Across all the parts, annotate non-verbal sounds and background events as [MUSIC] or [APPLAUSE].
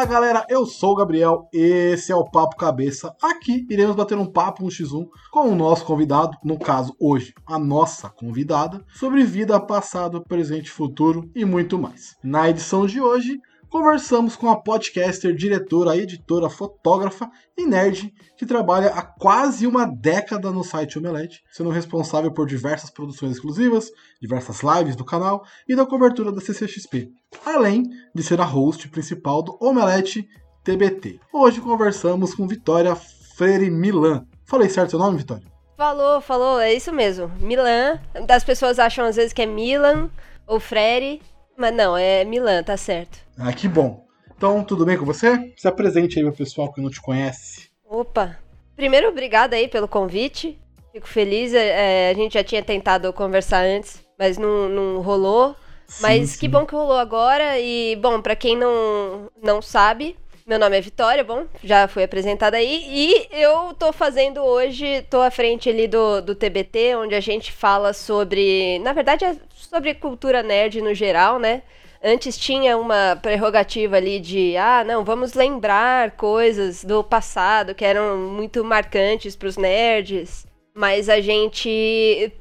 Fala galera, eu sou o Gabriel, esse é o Papo Cabeça. Aqui iremos bater um papo, um x1, com o nosso convidado, no caso hoje, a nossa convidada, sobre vida, passado, presente, futuro e muito mais. Na edição de hoje, conversamos com a podcaster, diretora, editora, fotógrafa e nerd que trabalha há quase uma década no site Omelete, sendo responsável por diversas produções exclusivas, diversas lives do canal e da cobertura da CCXP, além de ser a host principal do Omelete TBT. Hoje conversamos com Vitória Freire Milan. Falei certo seu nome, Vitória? Falou, falou, é isso mesmo. Milan. As pessoas acham às vezes que é Milan ou Freire, mas não, é Milan, tá certo. Ah, que bom. Então, tudo bem com você? Se apresente aí pro pessoal que não te conhece. Opa! Primeiro, obrigada aí pelo convite. Fico feliz. É, a gente já tinha tentado conversar antes, mas não, não rolou. Sim, mas sim. que bom que rolou agora. E, bom, pra quem não, não sabe, meu nome é Vitória, bom, já fui apresentada aí. E eu tô fazendo hoje, tô à frente ali do, do TBT, onde a gente fala sobre. Na verdade, é sobre cultura nerd no geral, né? Antes tinha uma prerrogativa ali de, ah, não, vamos lembrar coisas do passado que eram muito marcantes pros nerds, mas a gente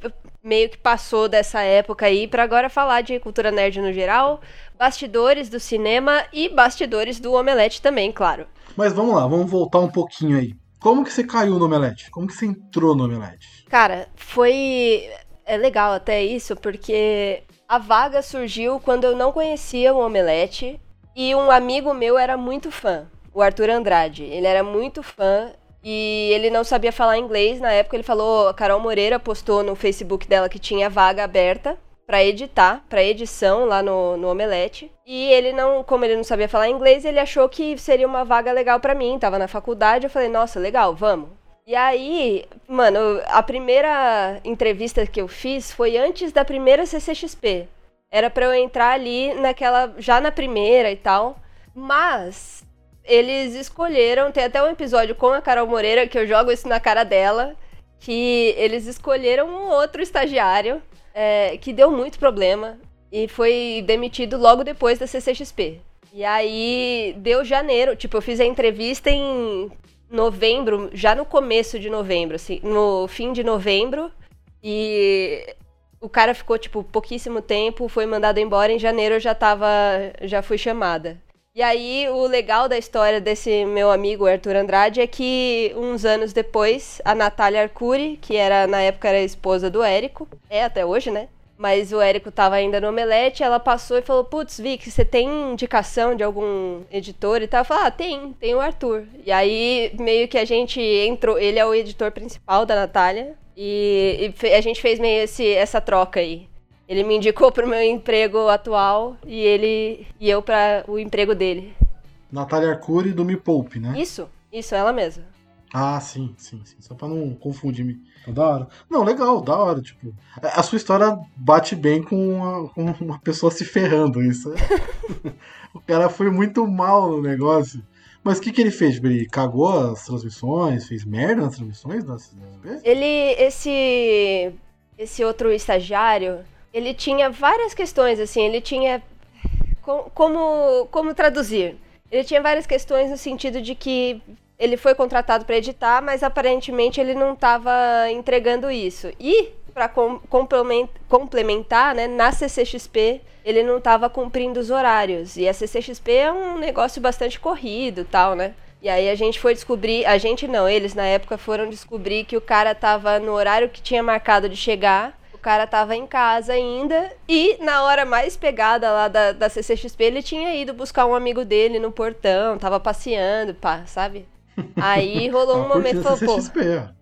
meio que passou dessa época aí pra agora falar de cultura nerd no geral, bastidores do cinema e bastidores do Omelete também, claro. Mas vamos lá, vamos voltar um pouquinho aí. Como que você caiu no Omelete? Como que você entrou no Omelete? Cara, foi. É legal até isso, porque a vaga surgiu quando eu não conhecia o Omelete e um amigo meu era muito fã, o Arthur Andrade. Ele era muito fã e ele não sabia falar inglês. Na época ele falou, a Carol Moreira postou no Facebook dela que tinha vaga aberta pra editar, pra edição lá no, no Omelete. E ele não, como ele não sabia falar inglês, ele achou que seria uma vaga legal pra mim. Tava na faculdade, eu falei, nossa, legal, vamos. E aí, mano, a primeira entrevista que eu fiz foi antes da primeira CCXP. Era pra eu entrar ali naquela, já na primeira e tal. Mas eles escolheram, tem até um episódio com a Carol Moreira que eu jogo isso na cara dela, que eles escolheram um outro estagiário é, que deu muito problema e foi demitido logo depois da CCXP. E aí deu janeiro, tipo, eu fiz a entrevista em novembro, já no começo de novembro, assim, no fim de novembro, e o cara ficou, tipo, pouquíssimo tempo, foi mandado embora, em janeiro eu já tava, já fui chamada. E aí, o legal da história desse meu amigo Arthur Andrade é que uns anos depois, a Natália Arcuri, que era na época era esposa do Érico, é até hoje, né? Mas o Érico tava ainda no Omelete, ela passou e falou: Putz, Vic, você tem indicação de algum editor e tal? Eu falei: Ah, tem, tem o Arthur. E aí, meio que a gente entrou, ele é o editor principal da Natália, e, e a gente fez meio esse, essa troca aí. Ele me indicou pro meu emprego atual e ele e eu para o emprego dele. Natália Arcuri do Me Poupe, né? Isso, isso, ela mesma. Ah, sim, sim, sim. Só pra não confundir. me Tá da hora. Não, legal, da hora. Tipo, a a sua história bate bem com uma, com uma pessoa se ferrando. Isso é- [LAUGHS] o cara foi muito mal no negócio. Mas o que, que ele fez? Ele cagou as transmissões? Fez merda nas transmissões Ele, esse, esse outro estagiário, ele tinha várias questões, assim, ele tinha co- como, como traduzir. Ele tinha várias questões no sentido de que ele foi contratado para editar, mas aparentemente ele não estava entregando isso. E para complementar, né, na CCXP ele não estava cumprindo os horários. E a CCXP é um negócio bastante corrido, tal, né? E aí a gente foi descobrir, a gente não, eles na época foram descobrir que o cara tava no horário que tinha marcado de chegar, o cara tava em casa ainda, e na hora mais pegada lá da, da CCXP, ele tinha ido buscar um amigo dele no portão, tava passeando, pá, sabe? Aí rolou um momento, falou, pô,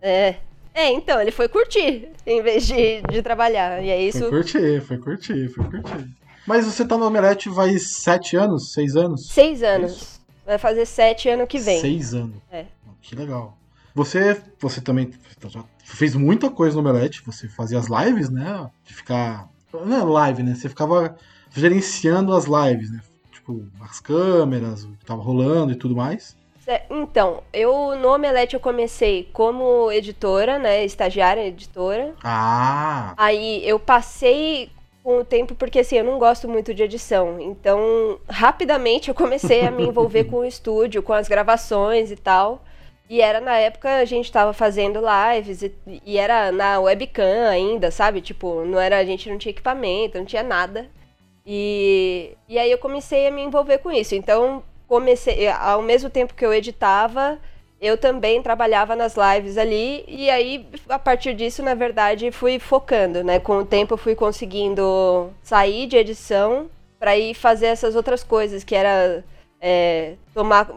é. É, então, ele foi curtir, em vez de, de trabalhar. E é isso. Foi curtir, foi curtir, foi curtir. Mas você tá no Omelete vai sete anos, seis anos? Seis anos. Vai fazer sete ano que vem. Seis anos. É. Que legal. Você, você também já fez muita coisa no Omelete. Você fazia as lives, né? De ficar. Não é live, né? Você ficava gerenciando as lives, né? Tipo, as câmeras, o que tava rolando e tudo mais. Então, eu no Omelete eu comecei como editora, né? Estagiária editora. Ah! Aí eu passei com o tempo, porque assim, eu não gosto muito de edição. Então, rapidamente eu comecei a me envolver [LAUGHS] com o estúdio, com as gravações e tal. E era na época a gente tava fazendo lives e, e, era na webcam ainda, sabe? Tipo, não era a gente não tinha equipamento, não tinha nada. E, e aí eu comecei a me envolver com isso. Então, comecei ao mesmo tempo que eu editava, eu também trabalhava nas lives ali e aí a partir disso, na verdade, fui focando, né? Com o tempo eu fui conseguindo sair de edição para ir fazer essas outras coisas, que era é, tomar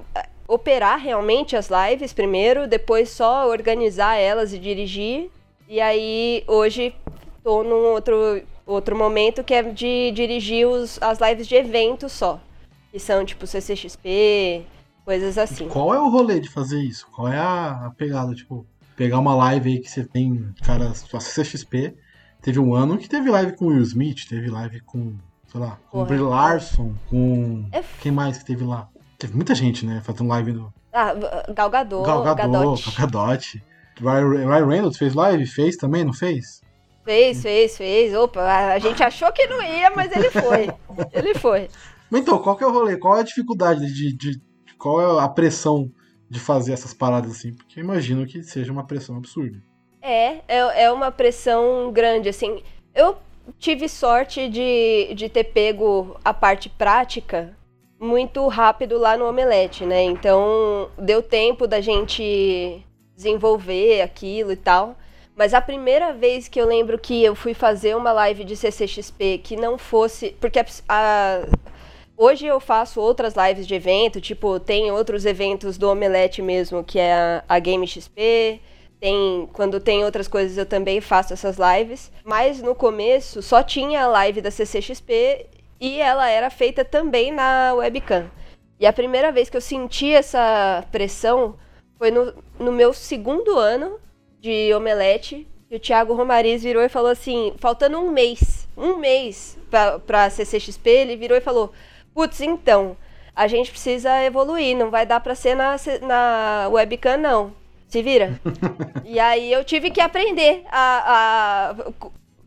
operar realmente as lives primeiro, depois só organizar elas e dirigir. E aí hoje tô num outro outro momento que é de dirigir os, as lives de evento só, que são tipo CCXP, Coisas assim. Qual é o rolê de fazer isso? Qual é a, pegada? Tipo, pegar uma live aí que você tem, cara, sua CXP. Teve um ano que teve live com Will Smith, teve live com, sei lá, com Brie Larson, com. É... Quem mais que teve lá? Teve muita gente, né? Fazendo live no. Ah, Galgador, Galgador, Galgadot. Ryan Reynolds fez live? Fez também, não fez? Fez, fez, fez. Opa, a gente achou que não ia, mas ele foi. [LAUGHS] ele foi. Então, qual que é o rolê? Qual é a dificuldade de, de qual é a pressão de fazer essas paradas assim? Porque eu imagino que seja uma pressão absurda. É, é, é uma pressão grande, assim. Eu tive sorte de, de ter pego a parte prática muito rápido lá no Omelete, né? Então deu tempo da gente desenvolver aquilo e tal. Mas a primeira vez que eu lembro que eu fui fazer uma live de CCXP que não fosse. Porque a, a Hoje eu faço outras lives de evento, tipo, tem outros eventos do Omelete mesmo, que é a, Game XP. Tem, quando tem outras coisas eu também faço essas lives. Mas no começo só tinha a live da CCXP e ela era feita também na webcam. E a primeira vez que eu senti essa pressão foi no, no meu segundo ano de Omelete. E o Thiago Romariz virou e falou assim: faltando um mês, um mês pra, pra CCXP, ele virou e falou: Putz, então, a gente precisa evoluir, não vai dar para ser na, na webcam, não. Se vira. [LAUGHS] e aí eu tive que aprender a,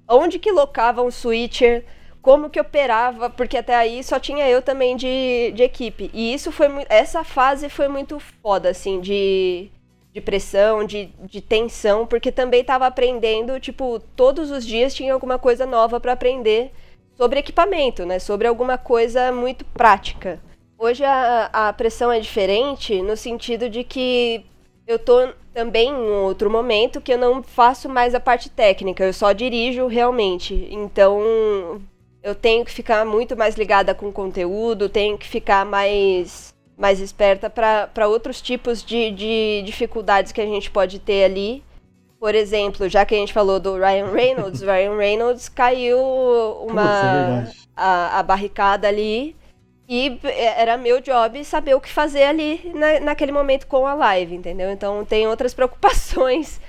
a onde que locava um switcher, como que operava, porque até aí só tinha eu também de, de equipe. E isso foi essa fase foi muito foda, assim, de, de pressão, de, de tensão, porque também estava aprendendo, tipo, todos os dias tinha alguma coisa nova para aprender sobre equipamento, né? Sobre alguma coisa muito prática. Hoje a, a pressão é diferente no sentido de que eu tô também em outro momento que eu não faço mais a parte técnica, eu só dirijo realmente. Então eu tenho que ficar muito mais ligada com o conteúdo, tenho que ficar mais, mais esperta para outros tipos de, de dificuldades que a gente pode ter ali por exemplo, já que a gente falou do Ryan Reynolds, Ryan Reynolds caiu uma é a, a, barricada ali e era meu job saber o que fazer ali na, naquele momento com a live, entendeu? Então tem outras [LAUGHS] preocupações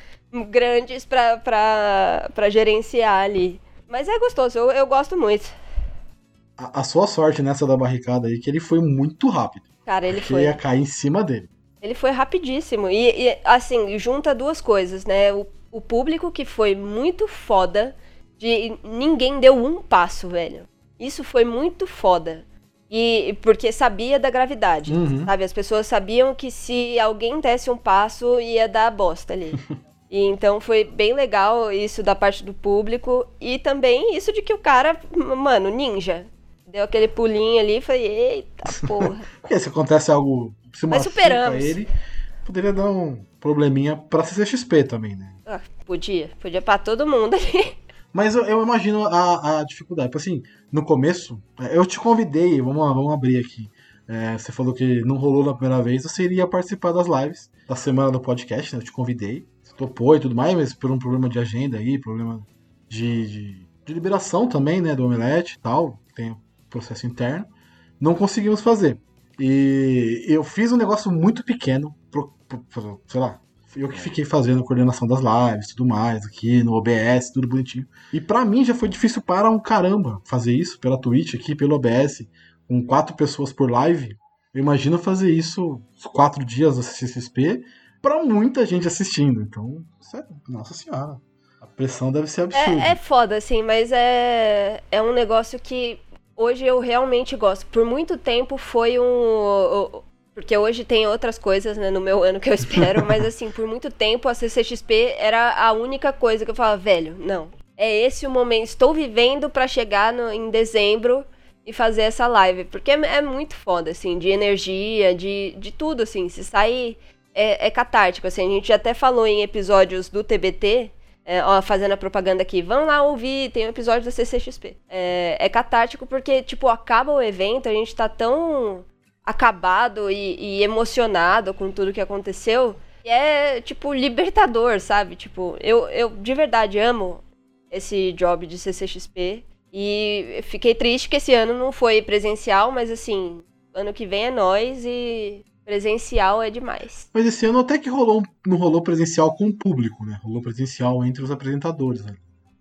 grandes para gerenciar ali. Mas é gostoso, eu, eu gosto muito. A, a, sua sorte nessa da barricada aí, que ele foi muito rápido. Cara, ele foi. ia cair em cima dele. Ele foi rapidíssimo. E, e assim, junta duas coisas, né? O, o, público que foi muito foda. De ninguém deu um passo, velho. Isso foi muito foda. E porque sabia da gravidade, uhum. sabe? As pessoas sabiam que se alguém desse um passo, ia dar bosta ali. [LAUGHS] e então foi bem legal isso da parte do público. E também isso de que o cara, mano, ninja. Deu aquele pulinho ali e falei, eita [LAUGHS] porra. Porque se acontece algo se Mas superamos. ele, poderia dar um probleminha pra CCXP também, né? Ah, podia, podia pra todo mundo ali. Mas eu, eu imagino a, a dificuldade. Tipo assim, no começo, é, eu te convidei, vamos, vamos abrir aqui. É, você falou que não rolou na primeira vez, você iria participar das lives da semana do podcast, né? Eu te convidei, você topou e tudo mais, mas por um problema de agenda aí, problema de, de, de liberação também, né? Do Omelete e tal. Tem processo interno. Não conseguimos fazer. E eu fiz um negócio muito pequeno, pro, pro, pro, sei lá, eu que fiquei fazendo a coordenação das lives, tudo mais, aqui no OBS, tudo bonitinho. E para mim já foi difícil para um caramba fazer isso pela Twitch aqui, pelo OBS, com quatro pessoas por live. Eu imagino fazer isso quatro dias da CCXP para muita gente assistindo. Então, sério, nossa senhora. A pressão deve ser absurda. É, é foda, assim, mas é, é um negócio que hoje eu realmente gosto. Por muito tempo foi um. Porque hoje tem outras coisas, né, no meu ano que eu espero, [LAUGHS] mas assim, por muito tempo a CCXP era a única coisa que eu falava, velho, não. É esse o momento, estou vivendo para chegar no, em dezembro e fazer essa live. Porque é, é, muito foda, assim, de energia, de, de tudo, assim. Se sair. É, é catártico, assim. A gente até falou em episódios do TBT. É, ó, fazendo a propaganda aqui, vão lá ouvir, tem um episódio da CCXP. É, é catártico porque, tipo, acaba o evento, a gente tá tão acabado e, e emocionado com tudo que aconteceu. E é, tipo, libertador, sabe? Tipo, eu, eu de verdade amo esse job de CCXP. E fiquei triste que esse ano não foi presencial, mas assim, ano que vem é nós e presencial é demais. Mas esse ano até que rolou, não rolou presencial com o público, né? Rolou presencial entre os apresentadores, né?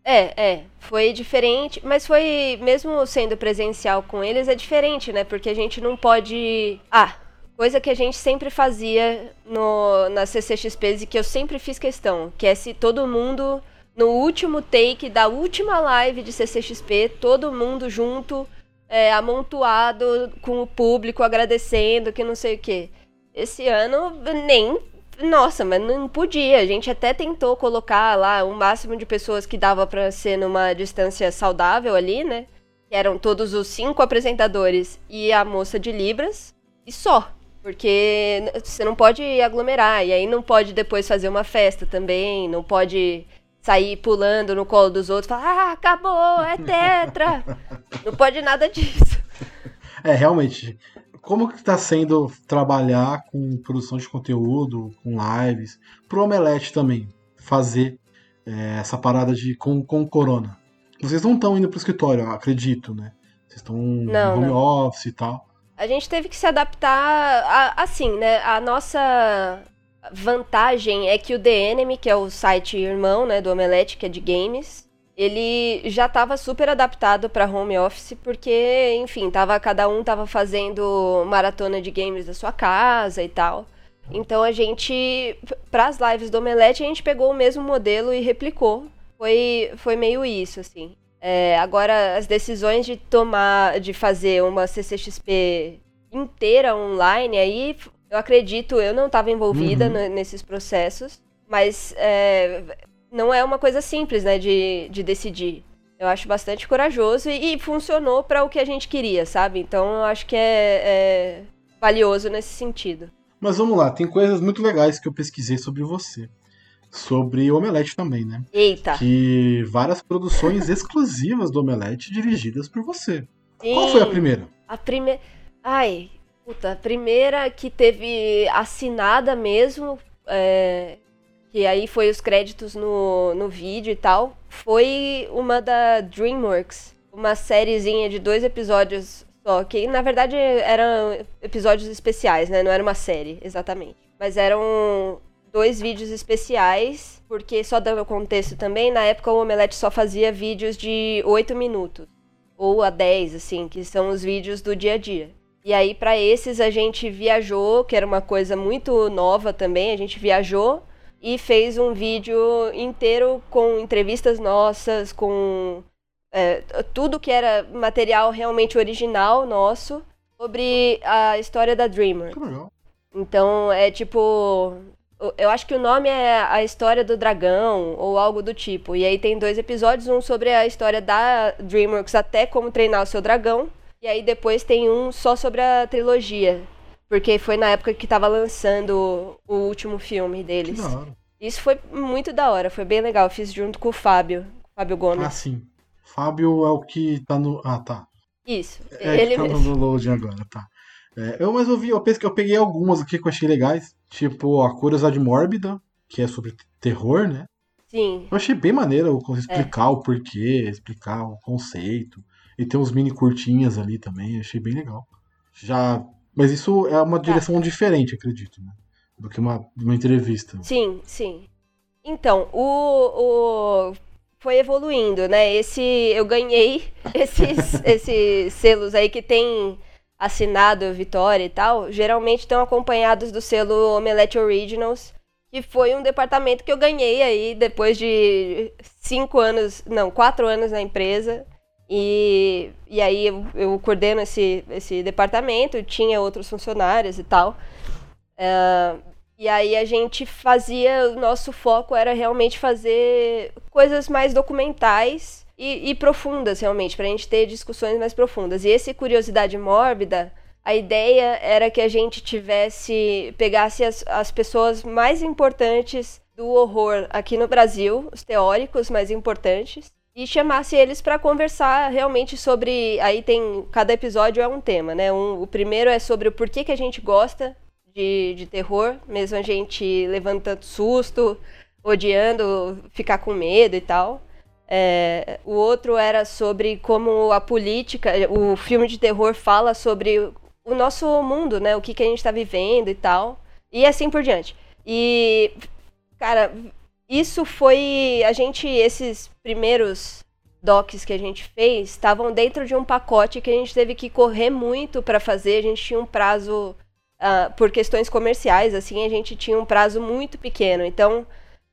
É, é, foi diferente, mas foi, mesmo sendo presencial com eles, é diferente, né? Porque a gente não pode. Ah, coisa que a gente sempre fazia no, na CCXP e que eu sempre fiz questão, que é se todo mundo no último take da última live de CCXP, todo mundo junto, é, amontoado com o público, agradecendo, que não sei o quê. Esse ano, nem. Nossa, mas não podia. A gente até tentou colocar lá o máximo de pessoas que dava para ser numa distância saudável ali, né? Que eram todos os cinco apresentadores e a moça de Libras. E só. Porque você não pode aglomerar. E aí não pode depois fazer uma festa também. Não pode sair pulando no colo dos outros, falar, ah, acabou, é tetra. [LAUGHS] não pode nada disso. É, realmente. Como que está sendo trabalhar com produção de conteúdo, com lives, pro Omelete também, fazer é, essa parada de com, com corona? Vocês não estão indo pro escritório, acredito, né? Vocês estão no home não. office e tal. A gente teve que se adaptar a, assim, né? A nossa vantagem é que o The Enemy, que é o site irmão, né, do Omelete, que é de games, ele já estava super adaptado para home office, porque, enfim, tava, cada um tava fazendo maratona de games da sua casa e tal. Então a gente, para as lives do Omelete, a gente pegou o mesmo modelo e replicou. Foi, foi meio isso, assim. É, agora, as decisões de tomar, de fazer uma CCXP inteira online, aí eu acredito, eu não estava envolvida uhum. nesses processos, mas é, não é uma coisa simples, né, de, de decidir. Eu acho bastante corajoso e, e funcionou para o que a gente queria, sabe? Então eu acho que é, é valioso nesse sentido. Mas vamos lá, tem coisas muito legais que eu pesquisei sobre você. Sobre Omelete também, né? Eita! Que várias produções [LAUGHS] exclusivas do Omelete dirigidas por você. Sim, Qual foi a primeira? A primeira. Ai, Puta, a primeira que teve assinada mesmo, é, que aí foi os créditos no, no vídeo e tal, foi uma da DreamWorks. Uma sériezinha de dois episódios só, que na verdade eram episódios especiais, né? Não era uma série, exatamente. Mas eram dois vídeos especiais, porque só dando contexto também, na época o Omelete só fazia vídeos de 8 minutos. Ou a 10, assim, que são os vídeos do dia a dia. E aí, para esses, a gente viajou, que era uma coisa muito nova também. A gente viajou e fez um vídeo inteiro com entrevistas nossas, com é, tudo que era material realmente original nosso sobre a história da Dreamer. Então, é tipo. Eu acho que o nome é A História do Dragão, ou algo do tipo. E aí tem dois episódios, um sobre a história da DreamWorks até como treinar o seu dragão, e aí depois tem um só sobre a trilogia. Porque foi na época que tava lançando o último filme deles. Que da hora. Isso foi muito da hora, foi bem legal. fiz junto com o Fábio, Fábio Gomes. Ah, sim. Fábio é o que tá no. Ah, tá. Isso. É, ele tá mesmo. no loading agora, tá. É, eu, mas eu vi, eu penso que eu peguei algumas aqui que eu achei legais. Tipo, a Curiosidade Mórbida, que é sobre terror, né? Sim. Eu achei bem maneiro explicar é. o porquê, explicar o conceito. E tem uns mini curtinhas ali também, achei bem legal. Já. Mas isso é uma direção diferente, acredito, né? Do que uma, uma entrevista. Sim, sim. Então, o, o foi evoluindo, né? Esse eu ganhei [LAUGHS] esses [LAUGHS] esses selos aí que tem assinado Vitória e tal, geralmente estão acompanhados do selo Omelette Originals, que foi um departamento que eu ganhei aí depois de cinco anos, não, quatro anos na empresa. E, e aí eu, eu coordeno esse, esse departamento, tinha outros funcionários e tal. Uh, e aí a gente fazia, o nosso foco era realmente fazer coisas mais documentais e, e profundas, realmente, para a gente ter discussões mais profundas. E esse Curiosidade Mórbida, a ideia era que a gente tivesse, pegasse as, as pessoas mais importantes do horror aqui no Brasil, os teóricos mais importantes, e chamasse eles para conversar realmente sobre. Aí tem. Cada episódio é um tema, né? Um, o primeiro é sobre o porquê que a gente gosta de, de terror, mesmo a gente levando tanto susto, odiando, ficar com medo e tal. É, o outro era sobre como a política, o filme de terror fala sobre o nosso mundo, né? O que, que a gente está vivendo e tal. E assim por diante. E, cara, isso foi. A gente, esses primeiros docs que a gente fez, estavam dentro de um pacote que a gente teve que correr muito para fazer. A gente tinha um prazo. Uh, por questões comerciais, assim, a gente tinha um prazo muito pequeno. Então,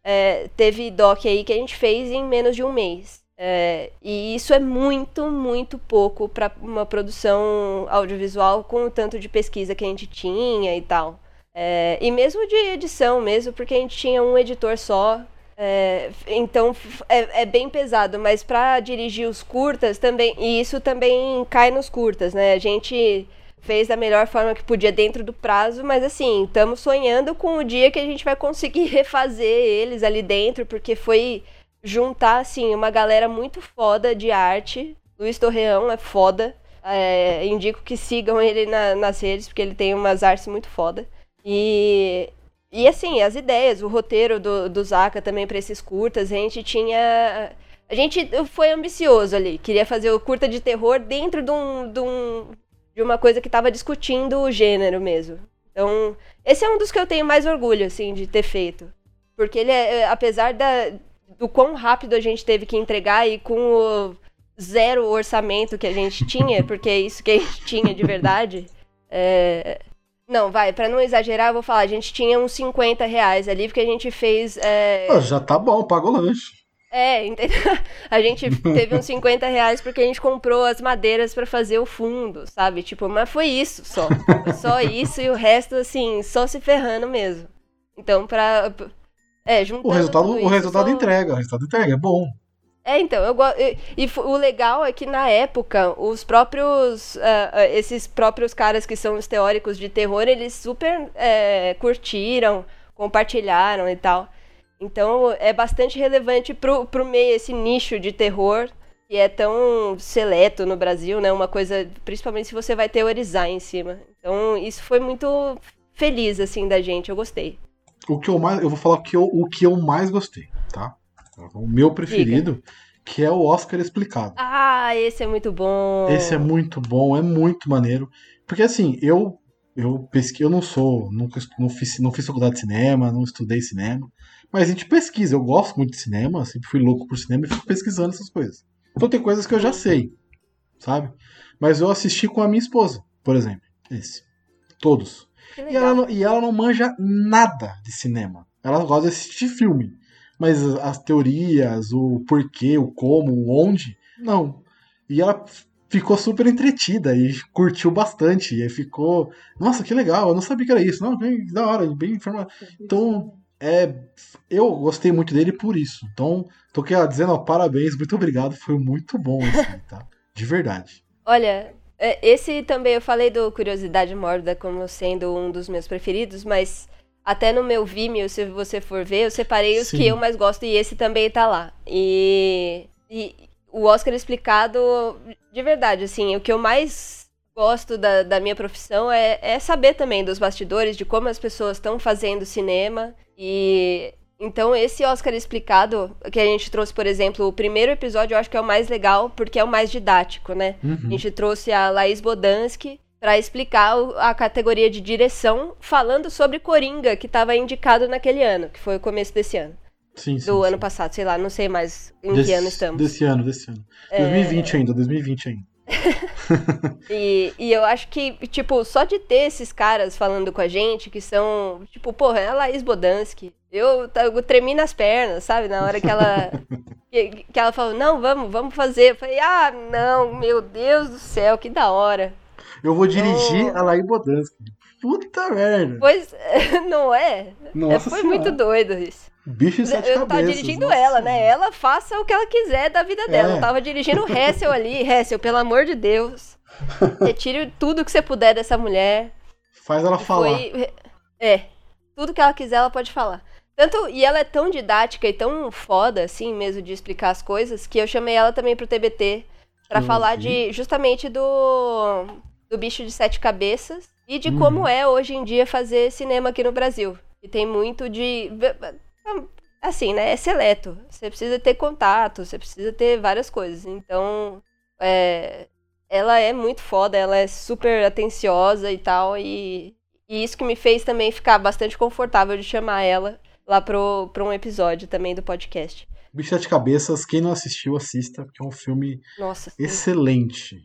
é, teve doc aí que a gente fez em menos de um mês. É, e isso é muito, muito pouco para uma produção audiovisual com o tanto de pesquisa que a gente tinha e tal. É, e mesmo de edição mesmo, porque a gente tinha um editor só. É, então é, é, bem pesado, mas para dirigir os curtas também, e isso também cai nos curtas, né? A gente fez da melhor forma que podia dentro do prazo, mas assim, estamos sonhando com o dia que a gente vai conseguir [LAUGHS] refazer eles ali dentro, porque foi juntar assim uma galera muito foda de arte. Luiz Torreão é foda. É, indico que sigam ele na, nas redes, porque ele tem umas artes muito foda. E, e assim, as ideias, o roteiro do, do Zaka também para esses curtas, a gente tinha. A gente foi ambicioso ali, queria fazer o curta de terror dentro de um, de um, de uma coisa que estava discutindo o gênero mesmo. Então, esse é um dos que eu tenho mais orgulho, assim, de ter feito. Porque ele é, é, apesar da, do quão rápido a gente teve que entregar e com o zero orçamento que a gente tinha, [LAUGHS] porque é isso que a gente tinha de verdade. É... Não, vai, para não exagerar, eu vou falar, a gente tinha uns 50 reais ali, porque a gente fez. É... já tá bom, paga o lanche. É, entendeu? [LAUGHS] A gente teve uns 50 reais porque a gente comprou as madeiras para fazer o fundo, sabe? Tipo, mas foi isso só. Foi só [LAUGHS] isso e o resto, assim, só se ferrando mesmo. Então, pra. É. O resultado, o resultado só... entrega, o resultado entrega, é bom. É, então, eu gosto. E, e, o legal é que na época, os próprios. Uh, esses próprios caras que são os teóricos de terror, eles super uh, curtiram, compartilharam e tal. Então é bastante relevante pro, pro meio, esse nicho de terror que é tão seleto no Brasil, né? Uma coisa, principalmente se você vai teorizar em cima. Então isso foi muito feliz, assim, da gente, eu gostei. O que eu mais. Eu vou falar que eu, o que eu mais gostei, tá? O meu preferido, Diga. que é o Oscar explicado. Ah, esse é muito bom. Esse é muito bom, é muito maneiro. Porque assim, eu eu pesquei, eu não sou, nunca não fiz, não fiz faculdade de cinema, não estudei cinema. Mas a gente pesquisa, eu gosto muito de cinema, sempre fui louco por cinema e fico pesquisando essas coisas. Então tem coisas que eu já sei, sabe? Mas eu assisti com a minha esposa, por exemplo. Esse. Todos. E ela, não, e ela não manja nada de cinema. Ela gosta de assistir filme. Mas as teorias, o porquê, o como, o onde, não. E ela ficou super entretida e curtiu bastante. E ficou, nossa, que legal, eu não sabia que era isso. Não, bem da hora, bem informado. Então, é, eu gostei muito dele por isso. Então, tô aqui dizendo ó, parabéns, muito obrigado, foi muito bom esse, tá? De verdade. Olha, é, esse também eu falei do Curiosidade Mórbida como sendo um dos meus preferidos, mas até no meu Vimeo, se você for ver, eu separei os Sim. que eu mais gosto e esse também tá lá. E, e o Oscar explicado, de verdade, assim, o que eu mais gosto da, da minha profissão é, é saber também dos bastidores, de como as pessoas estão fazendo cinema. E, Então, esse Oscar explicado, que a gente trouxe, por exemplo, o primeiro episódio, eu acho que é o mais legal, porque é o mais didático, né? Uhum. A gente trouxe a Laís Bodansky para explicar a categoria de direção, falando sobre Coringa, que estava indicado naquele ano, que foi o começo desse ano. Sim, sim. Do sim. ano passado, sei lá, não sei mais em Desse- que ano estamos. Desse ano, desse ano. É. 2020 ainda, 2020 ainda. [LAUGHS] E, e eu acho que, tipo, só de ter esses caras falando com a gente, que são, tipo, porra, é a Laís Bodansky. Eu, eu tremi nas pernas, sabe? Na hora que ela. [LAUGHS] que, que ela falou, não, vamos, vamos fazer. Eu falei, ah, não, meu Deus do céu, que da hora. Eu vou dirigir Oh. a Laí Bodansky. Puta merda. Pois, [LAUGHS] não é? Nossa Foi senhora. muito doido isso. Bicho sete Eu não tava cabeças. dirigindo nossa ela, né? Ela faça o que ela quiser da vida dela. É. Eu tava dirigindo o Hessel ali. [LAUGHS] Hessel, pelo amor de Deus. Retire tudo que você puder dessa mulher. Faz ela falar. Foi. É. Tudo que ela quiser, ela pode falar. Tanto, e ela é tão didática e tão foda, assim, mesmo, de explicar as coisas, que eu chamei ela também pro TBT pra Eu falar de justamente do, do bicho de sete cabeças e de Uhum. como é hoje em dia fazer cinema aqui no Brasil. E tem muito de. Assim, né? É seleto. Você precisa ter contato, você precisa ter várias coisas. Então, é, ela é muito foda, ela é super atenciosa e tal. E, e isso que me fez também ficar bastante confortável de chamar ela lá pro, pro um episódio também do podcast. Bicho de Sete Cabeças, quem não assistiu, assista, porque é um filme Nossa, sim. excelente.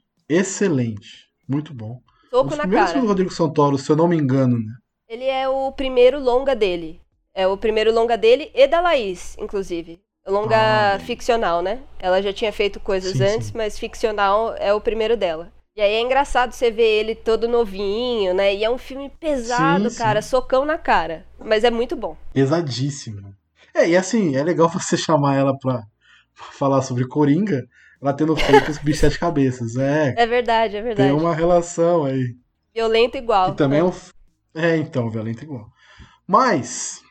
Muito bom. Soco dos na primeiros cara. do Rodrigo Santoro, se eu não me engano, né? Ele é o primeiro longa dele. É o primeiro longa dele e da Laís, inclusive. Longa Ah, ficcional, né? Ela já tinha feito coisas Sim, antes, sim. mas ficcional é o primeiro dela. E aí é engraçado você ver ele todo novinho, né? E é um filme pesado, Sim, cara, socão na cara. Mas é muito bom. Pesadíssimo. É, e assim, é legal [LAUGHS] você chamar ela pra falar sobre Coringa, ela tendo feito os bichos de sete cabeças. É, É verdade, é verdade. tem uma relação aí. Violento igual. E também é um. É, então, violento igual. Mas,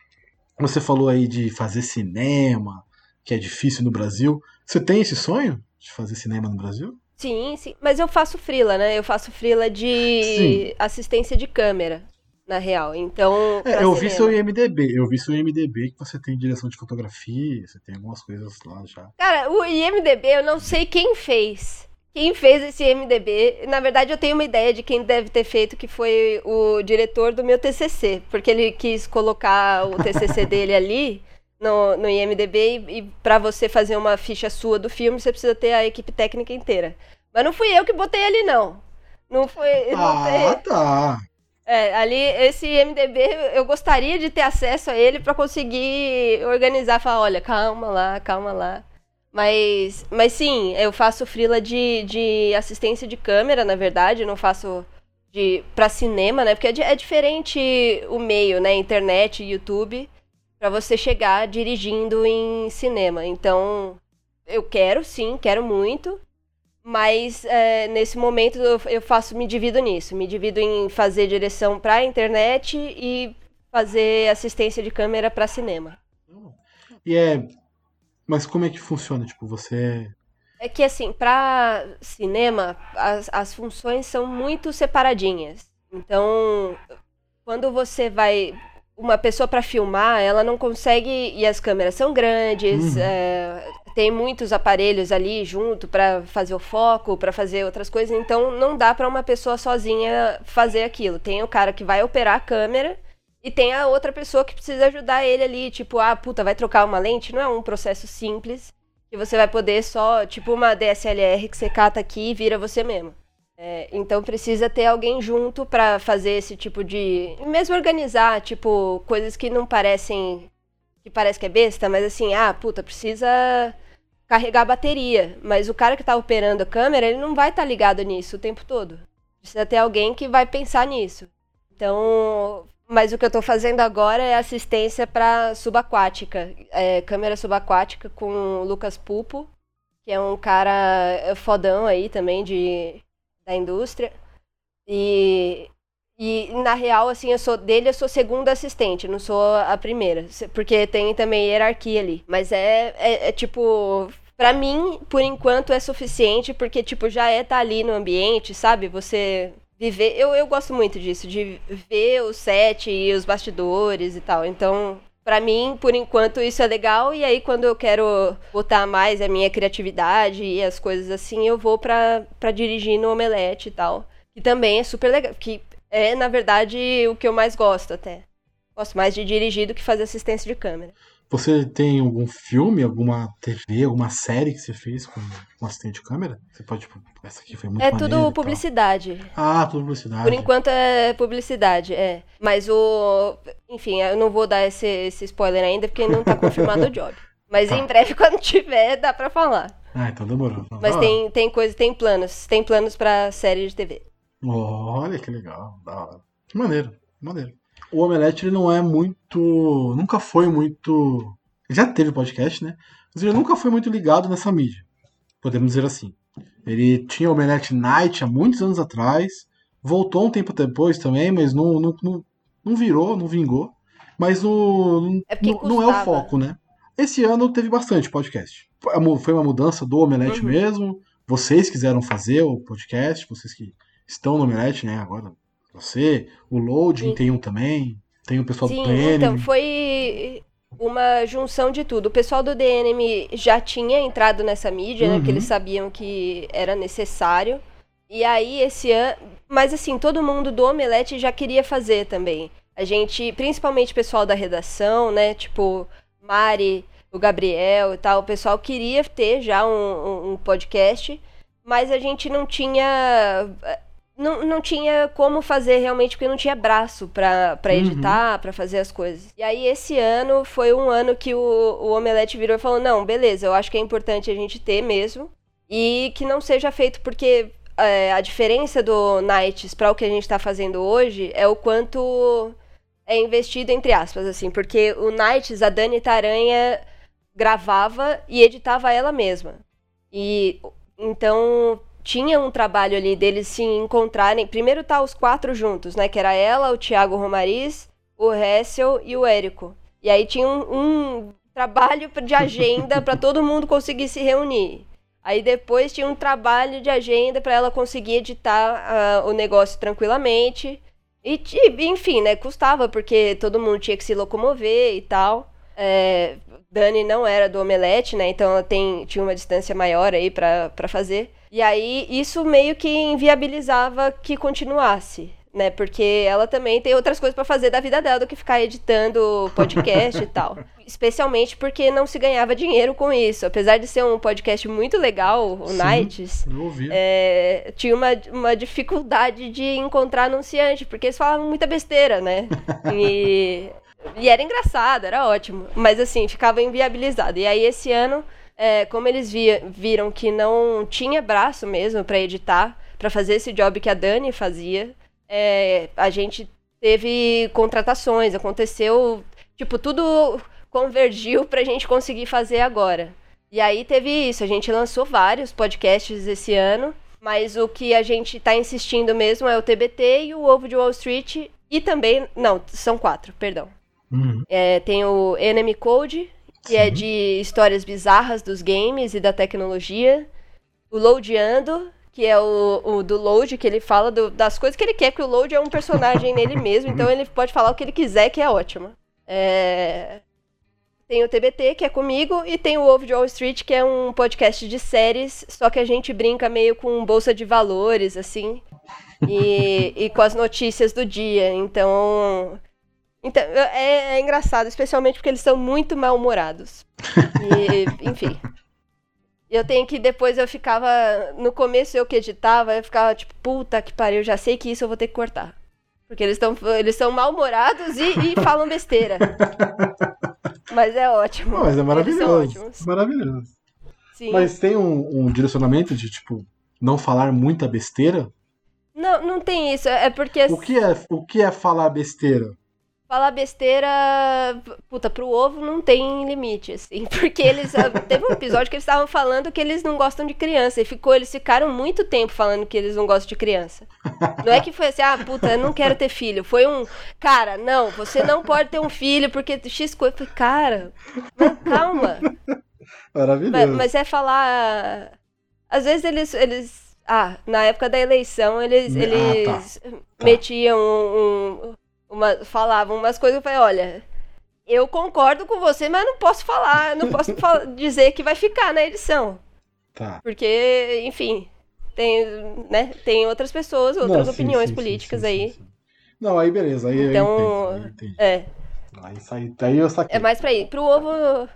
você falou aí de fazer cinema, que é difícil no Brasil. Você tem esse sonho de fazer cinema no Brasil? Sim, sim. Mas eu faço frila, né? Eu faço frila de Sim. assistência de câmera, na real. Então. É, eu vi cinema. seu IMDB. Eu vi seu IMDB que você tem direção de fotografia, você tem algumas coisas lá já. Cara, o IMDB eu não sei quem fez. Quem fez esse IMDB? Na verdade, eu tenho uma ideia de quem deve ter feito, que foi o diretor do meu TCC, porque ele quis colocar o TCC [LAUGHS] dele ali no, no IMDB e, e para você fazer uma ficha sua do filme, você precisa ter a equipe técnica inteira. Mas não fui eu que botei ali, não. Não foi. não Ah, tá. É, ali, esse IMDB, eu gostaria de ter acesso a ele pra conseguir organizar, falar, olha, calma lá, calma lá. Mas, mas sim, eu faço frila de, de assistência de câmera, na verdade, não faço de para cinema, né? Porque é, é diferente o meio, né? Internet, YouTube, pra você chegar dirigindo em cinema. Então, eu quero, sim, quero muito. Mas é, nesse momento eu, eu faço, me divido nisso. Me divido em fazer direção pra internet e fazer assistência de câmera pra cinema. E é. Mas como é que funciona? Tipo, você. É que assim, pra cinema, as, as funções são muito separadinhas. Então, quando você vai. Uma pessoa pra filmar, ela não consegue. E as câmeras são grandes, Uhum. é, tem muitos aparelhos ali junto pra fazer o foco, pra fazer outras coisas. Então, não dá pra uma pessoa sozinha fazer aquilo. Tem o cara que vai operar a câmera. E tem a outra pessoa que precisa ajudar ele ali, tipo, ah, puta, vai trocar uma lente? Não é um processo simples que você vai poder só, tipo uma DSLR que você cata aqui e vira você mesmo. É, então precisa ter alguém junto pra fazer esse tipo de. Mesmo organizar, tipo, coisas que não parecem. que parece que é besta, mas assim, ah, puta, precisa carregar a bateria. Mas o cara que tá operando a câmera, ele não vai estar ligado nisso o tempo todo. Precisa ter alguém que vai pensar nisso. Então. Mas o que eu tô fazendo agora é assistência pra subaquática. É, câmera subaquática com o Lucas Pupo, que é um cara fodão aí também de, da indústria. E, e na real, assim, eu sou dele, eu sou segunda assistente, não sou a primeira. Porque tem também hierarquia ali. Mas é, é, é tipo. Pra mim, por enquanto, é suficiente, porque, tipo, já é estar ali no ambiente, sabe? Você viver. Eu, eu gosto muito disso, de ver o set e os bastidores e tal. Então, Para mim, por enquanto, isso é legal. E aí, quando eu quero botar mais a minha criatividade e as coisas assim, eu vou pra, pra dirigir no Omelete e tal. Que também é super legal. Que é, na verdade, o que eu mais gosto até. Gosto mais de dirigir do que fazer assistência de câmera. Você tem algum filme, alguma TV, alguma série que você fez com um assistente de câmera? Você pode, tipo, essa aqui foi muito É tudo publicidade. Ah, tudo publicidade. Por enquanto é publicidade, é. Mas o. Enfim, eu não vou dar esse, esse spoiler ainda, porque não tá [LAUGHS] confirmado o job. Mas tá. em breve, [LAUGHS] quando tiver, dá pra falar. Ah, então demorou. Mas tem, tem coisa, tem planos. Tem planos pra série de TV. Olha que legal. Da hora. Que maneiro, que maneiro o Omelete ele não é muito. Nunca foi muito. Já teve podcast, né? Mas ele nunca foi muito ligado nessa mídia. Podemos dizer assim. Ele tinha o Omelete Night há muitos anos atrás. Voltou um tempo depois também, mas não, não, não, não virou, não vingou. Mas no, é não, não é o foco, né? Esse ano teve bastante podcast. Foi uma mudança do Omelete uhum. mesmo. Vocês quiseram fazer o podcast, vocês que estão no Omelete, né? Agora você, o Loading Sim. tem um também, tem o pessoal Sim, do DNM. Então, foi uma junção de tudo. O pessoal do DNM já tinha entrado nessa mídia, uhum. né? Porque eles uhum. sabiam que era necessário. E aí, esse ano. Mas assim, todo mundo do Omelete já queria fazer também. A gente, principalmente o pessoal da redação, né? Tipo, Mari, o Gabriel e tal, o pessoal queria ter já um, um podcast, mas a gente não tinha não, não tinha como fazer realmente, porque não tinha braço para uhum. editar, uhum. para fazer as coisas. E aí, esse ano foi um ano que o, o Omelete virou e falou: não, beleza, eu acho que é importante a gente ter mesmo. E que não seja feito, porque é, a diferença do Nights para o que a gente está fazendo hoje é o quanto é investido, entre aspas, assim, porque o Nights, a Dani Taranha gravava e editava ela mesma. E então tinha um trabalho ali deles se encontrarem. Primeiro tá os quatro juntos, né? Que era ela, o Thiago Romariz, o Hessel e o Érico. E aí tinha um, um trabalho de agenda para todo mundo conseguir se reunir. Aí depois tinha um trabalho de agenda para ela conseguir editar uh, o negócio tranquilamente. E, enfim, né? Custava, porque todo mundo tinha que se locomover e tal. É, Dani não era do Omelete, né? Então ela tem, tinha uma distância maior aí para fazer. E aí isso meio que inviabilizava que continuasse, né? Porque ela também tem outras coisas para fazer da vida dela do que ficar editando podcast e tal. [LAUGHS] Especialmente porque não se ganhava dinheiro com isso. Apesar de ser um podcast muito legal, o Sim, Nights, é, tinha uma, uma dificuldade de encontrar anunciante, porque eles falavam muita besteira, né? [LAUGHS] E, e era engraçado, era ótimo. Mas assim, ficava inviabilizado. E aí esse ano é, como eles via, viram que não tinha braço mesmo para editar, para fazer esse job que a Dani fazia, é, a gente teve contratações, aconteceu, tipo, tudo convergiu para a gente conseguir fazer agora. E aí teve isso, a gente lançou vários podcasts esse ano, mas o que a gente está insistindo mesmo é o TBT e o Ovo de Wall Street, e também, não, são quatro, perdão. Uhum. É, tem o Enemy Code, que é Sim. é de histórias bizarras dos games e da tecnologia. O Loadando, que é o, o do Load, que ele fala do, das coisas que ele quer, porque o Load é um personagem [LAUGHS] nele mesmo, então ele pode falar o que ele quiser, que é ótimo. É... Tem o TBT, que é comigo, e tem o Ovo de Wall Street, que é um podcast de séries, só que a gente brinca meio com bolsa de valores, assim, e, e com as notícias do dia. Então, então, é, é, engraçado, especialmente porque eles são muito mal-humorados. E, [LAUGHS] enfim. Eu tenho que depois eu ficava. No começo eu que editava, eu ficava tipo, puta que pariu, já sei que isso eu vou ter que cortar. Porque eles, estão eles são mal-humorados e, e, falam besteira. Mas é ótimo. mas é maravilhoso. Maravilhoso. Sim. Mas tem um, um direcionamento de, tipo, não falar muita besteira? Não, não tem isso. É porque. O que é, o que é falar besteira? Falar besteira, puta, pro ovo não tem limite, assim. [LAUGHS] Porque eles. Ah, teve um episódio que eles estavam falando que eles não gostam de criança. E ficou, eles ficaram muito tempo falando que eles não gostam de criança. Não é que foi assim, ah, puta, eu não quero ter filho. Foi um. Cara, não, você não pode ter um filho porque X coisa. Falei, cara, calma. Maravilhoso. Mas, mas, é falar. Às vezes eles. eles ah, na época da eleição, eles, ah, eles tá. metiam um, um uma, falavam umas coisas, eu falei, olha, eu concordo com você, mas não posso falar, não posso [LAUGHS] dizer que vai ficar na edição. Tá. Porque, enfim, tem, né, tem outras pessoas, outras Não, sim, opiniões sim, políticas sim, aí. Não, aí beleza. Aí Então, eu entendo. Aí, eu entendi. É, aí, sai- aí eu saquei. é mais pra ir. Pro ovo,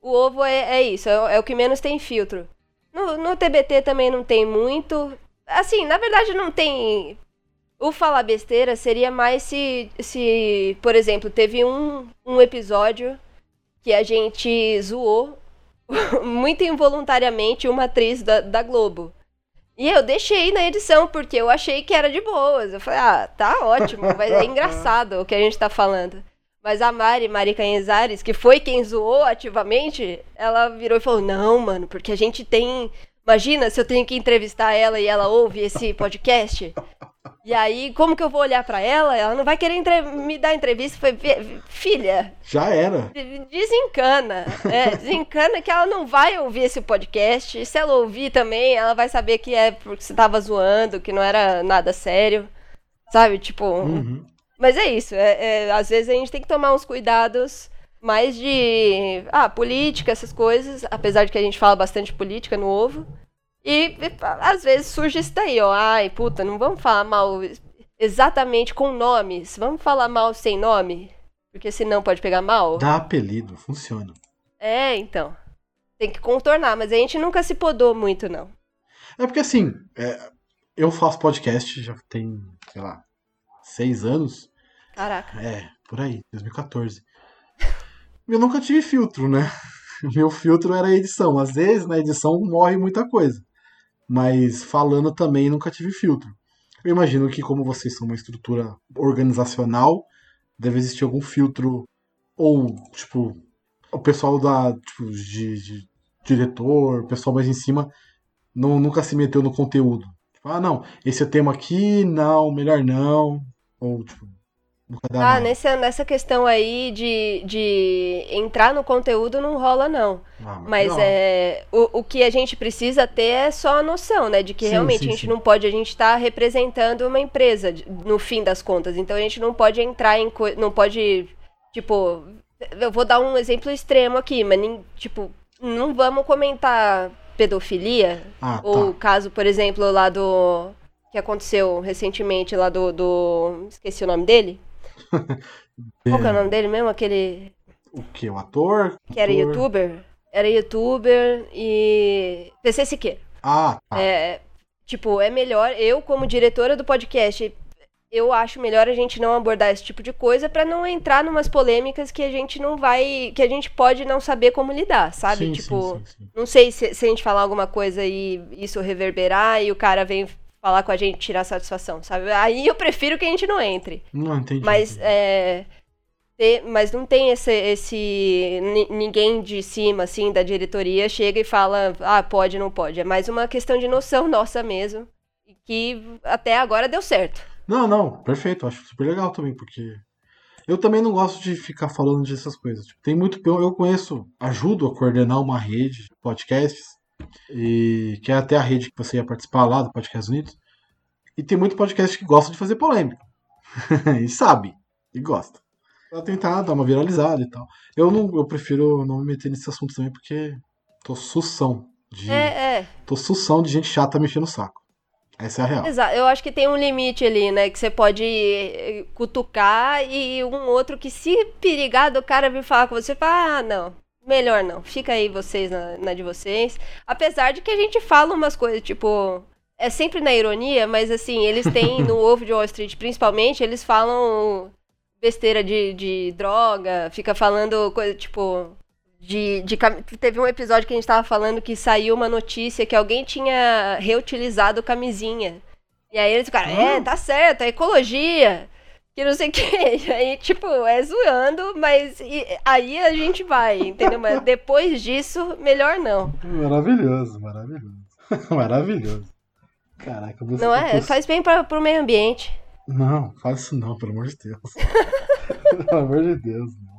o ovo é, é isso, é, o- é o que menos tem filtro. No, no TBT também não tem muito. Assim, na verdade não tem. O falar besteira seria mais se, se por exemplo, teve um, um episódio que a gente zoou [LAUGHS] muito involuntariamente uma atriz da, da Globo. E eu deixei na edição, porque eu achei que era de boas. Eu falei, ah, tá ótimo, vai, é [LAUGHS] engraçado o que a gente tá falando. Mas a Mari, Mari Canhezares, que foi quem zoou ativamente, ela virou e falou, não, mano, porque a gente tem... Imagina se eu tenho que entrevistar ela e ela ouve esse podcast. [LAUGHS] E aí, como que eu vou olhar pra ela? Ela não vai querer entre- me dar entrevista. Foi, filha, Já era. Desencana. É, desencana que ela não vai ouvir esse podcast. E se ela ouvir também, ela vai saber que é porque você tava zoando, que não era nada sério. Sabe? Tipo. Uhum. Mas é isso. É, é, às vezes a gente tem que tomar uns cuidados mais de. Ah, política, essas coisas. Apesar de que a gente fala bastante política no ovo. E, e, às vezes surge isso daí, ó. Ai, puta, não vamos falar mal exatamente com nomes. Vamos falar mal sem nome? Porque senão pode pegar mal. Dá apelido, funciona. É, então. Tem que contornar, mas a gente nunca se podou muito, não. É porque assim, é, eu faço podcast já tem, sei lá, seis anos. Caraca. É, por aí, 2014. Eu nunca tive filtro, né? [LAUGHS] Meu filtro era a edição. Às vezes na edição morre muita coisa. Mas falando também nunca tive filtro. Eu imagino que, como vocês são uma estrutura organizacional, deve existir algum filtro. Ou, tipo, o pessoal da. Tipo, de, de diretor, o pessoal mais em cima, não, nunca se meteu no conteúdo. Tipo, ah, não, esse é tema aqui, não, melhor não. Ou, tipo, Ah, nessa, nessa questão aí de, de entrar no conteúdo não rola, não. Ah, Mas legal. é, o, o que a gente precisa ter é só a noção, né? De que Sim, realmente sim, a gente sim. não pode, a gente tá representando uma empresa, no fim das contas. Então a gente não pode entrar em. Não pode. Tipo. Eu vou dar um exemplo extremo aqui, mas, nem, tipo, não vamos comentar pedofilia. Ah, Ou o tá. caso, por exemplo, lá do. Que aconteceu recentemente lá do. do esqueci o nome dele. Qual que é o nome dele mesmo? Aquele. O que? O ator? Que era Ator? youtuber? Era youtuber e. PC Siqueira. Ah, tá. É, tipo, é melhor, eu, como diretora do podcast, eu acho melhor a gente não abordar esse tipo de coisa pra não entrar numas polêmicas que a gente não vai. que a gente pode não saber como lidar, sabe? Sim, tipo, sim, sim. não sei se, se a gente falar alguma coisa e isso reverberar e o cara vem falar com a gente tirar satisfação, sabe? Aí eu prefiro que a gente não entre. Não, entendi. Mas é. ter- mas não tem esse, esse. ni- Ninguém de cima, assim, da diretoria chega e fala, ah, pode, não pode. É mais uma questão de noção nossa mesmo. E que até agora deu certo. Não, não, perfeito. Acho super legal também, porque eu também não gosto de ficar falando dessas coisas. Tipo, tem muito. Eu, eu conheço, ajudo a coordenar uma rede de podcasts, e que é até a rede que você ia participar lá do Podcast Unidos. E tem muito podcast que gosta de fazer polêmica. [LAUGHS] e sabe, e gosta. Pra tentar dar uma viralizada e tal. Eu não, eu prefiro não me meter nesse assunto também, porque tô sução de. É, é. Tô sução de gente chata mexendo o saco. Essa é a real. Exato. Eu acho que tem um limite ali, né? Que você pode eh, cutucar e um outro que, se perigar do cara vir falar com você, fala, ah, não. Melhor não. Fica aí vocês na, na de vocês. Apesar de que a gente fala umas coisas, tipo. É sempre na ironia, mas assim, eles têm [LAUGHS] no Ovo de Wall Street, principalmente, eles falam besteira de, de droga, fica falando coisa tipo. De, de teve um episódio que a gente tava falando que saiu uma notícia que alguém tinha reutilizado camisinha. E aí eles ficaram, é, Ah. tá certo, é ecologia. Que não sei o [LAUGHS] que. Aí, tipo, é zoando, mas e- aí a gente vai, entendeu? Mas depois disso, melhor não. Maravilhoso, maravilhoso. [LAUGHS] maravilhoso. Caraca, você Não é? Faz bem pra, pro meio ambiente. Não, faz isso não, pelo amor de Deus. [LAUGHS] pelo amor de Deus, não.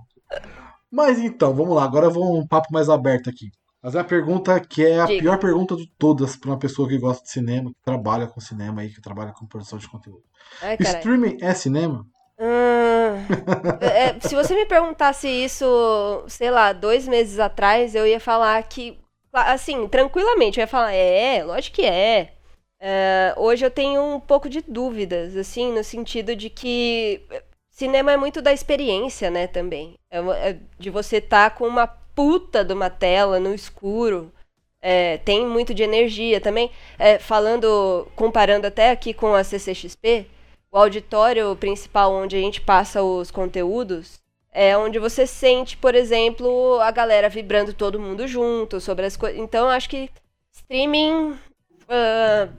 Mas então, vamos lá, agora eu vou um papo mais aberto aqui. Fazer a pergunta que é a Diga. pior pergunta de todas para uma pessoa que gosta de cinema, que trabalha com cinema aí, que trabalha com produção de conteúdo. Ai. Streaming é cinema? Hum, é, se você me perguntasse isso, sei lá, dois meses atrás, eu ia falar que, assim, tranquilamente, eu ia falar, é, lógico que é. é hoje eu tenho um pouco de dúvidas, assim, no sentido de que cinema é muito da experiência, né, também. É, é de você estar tá com uma puta de uma tela no escuro. É, tem muito de energia também. É, falando, comparando até aqui com a CCXP, o auditório principal onde a gente passa os conteúdos é onde você sente, por exemplo, a galera vibrando todo mundo junto sobre as coisas. Então, acho que streaming uh,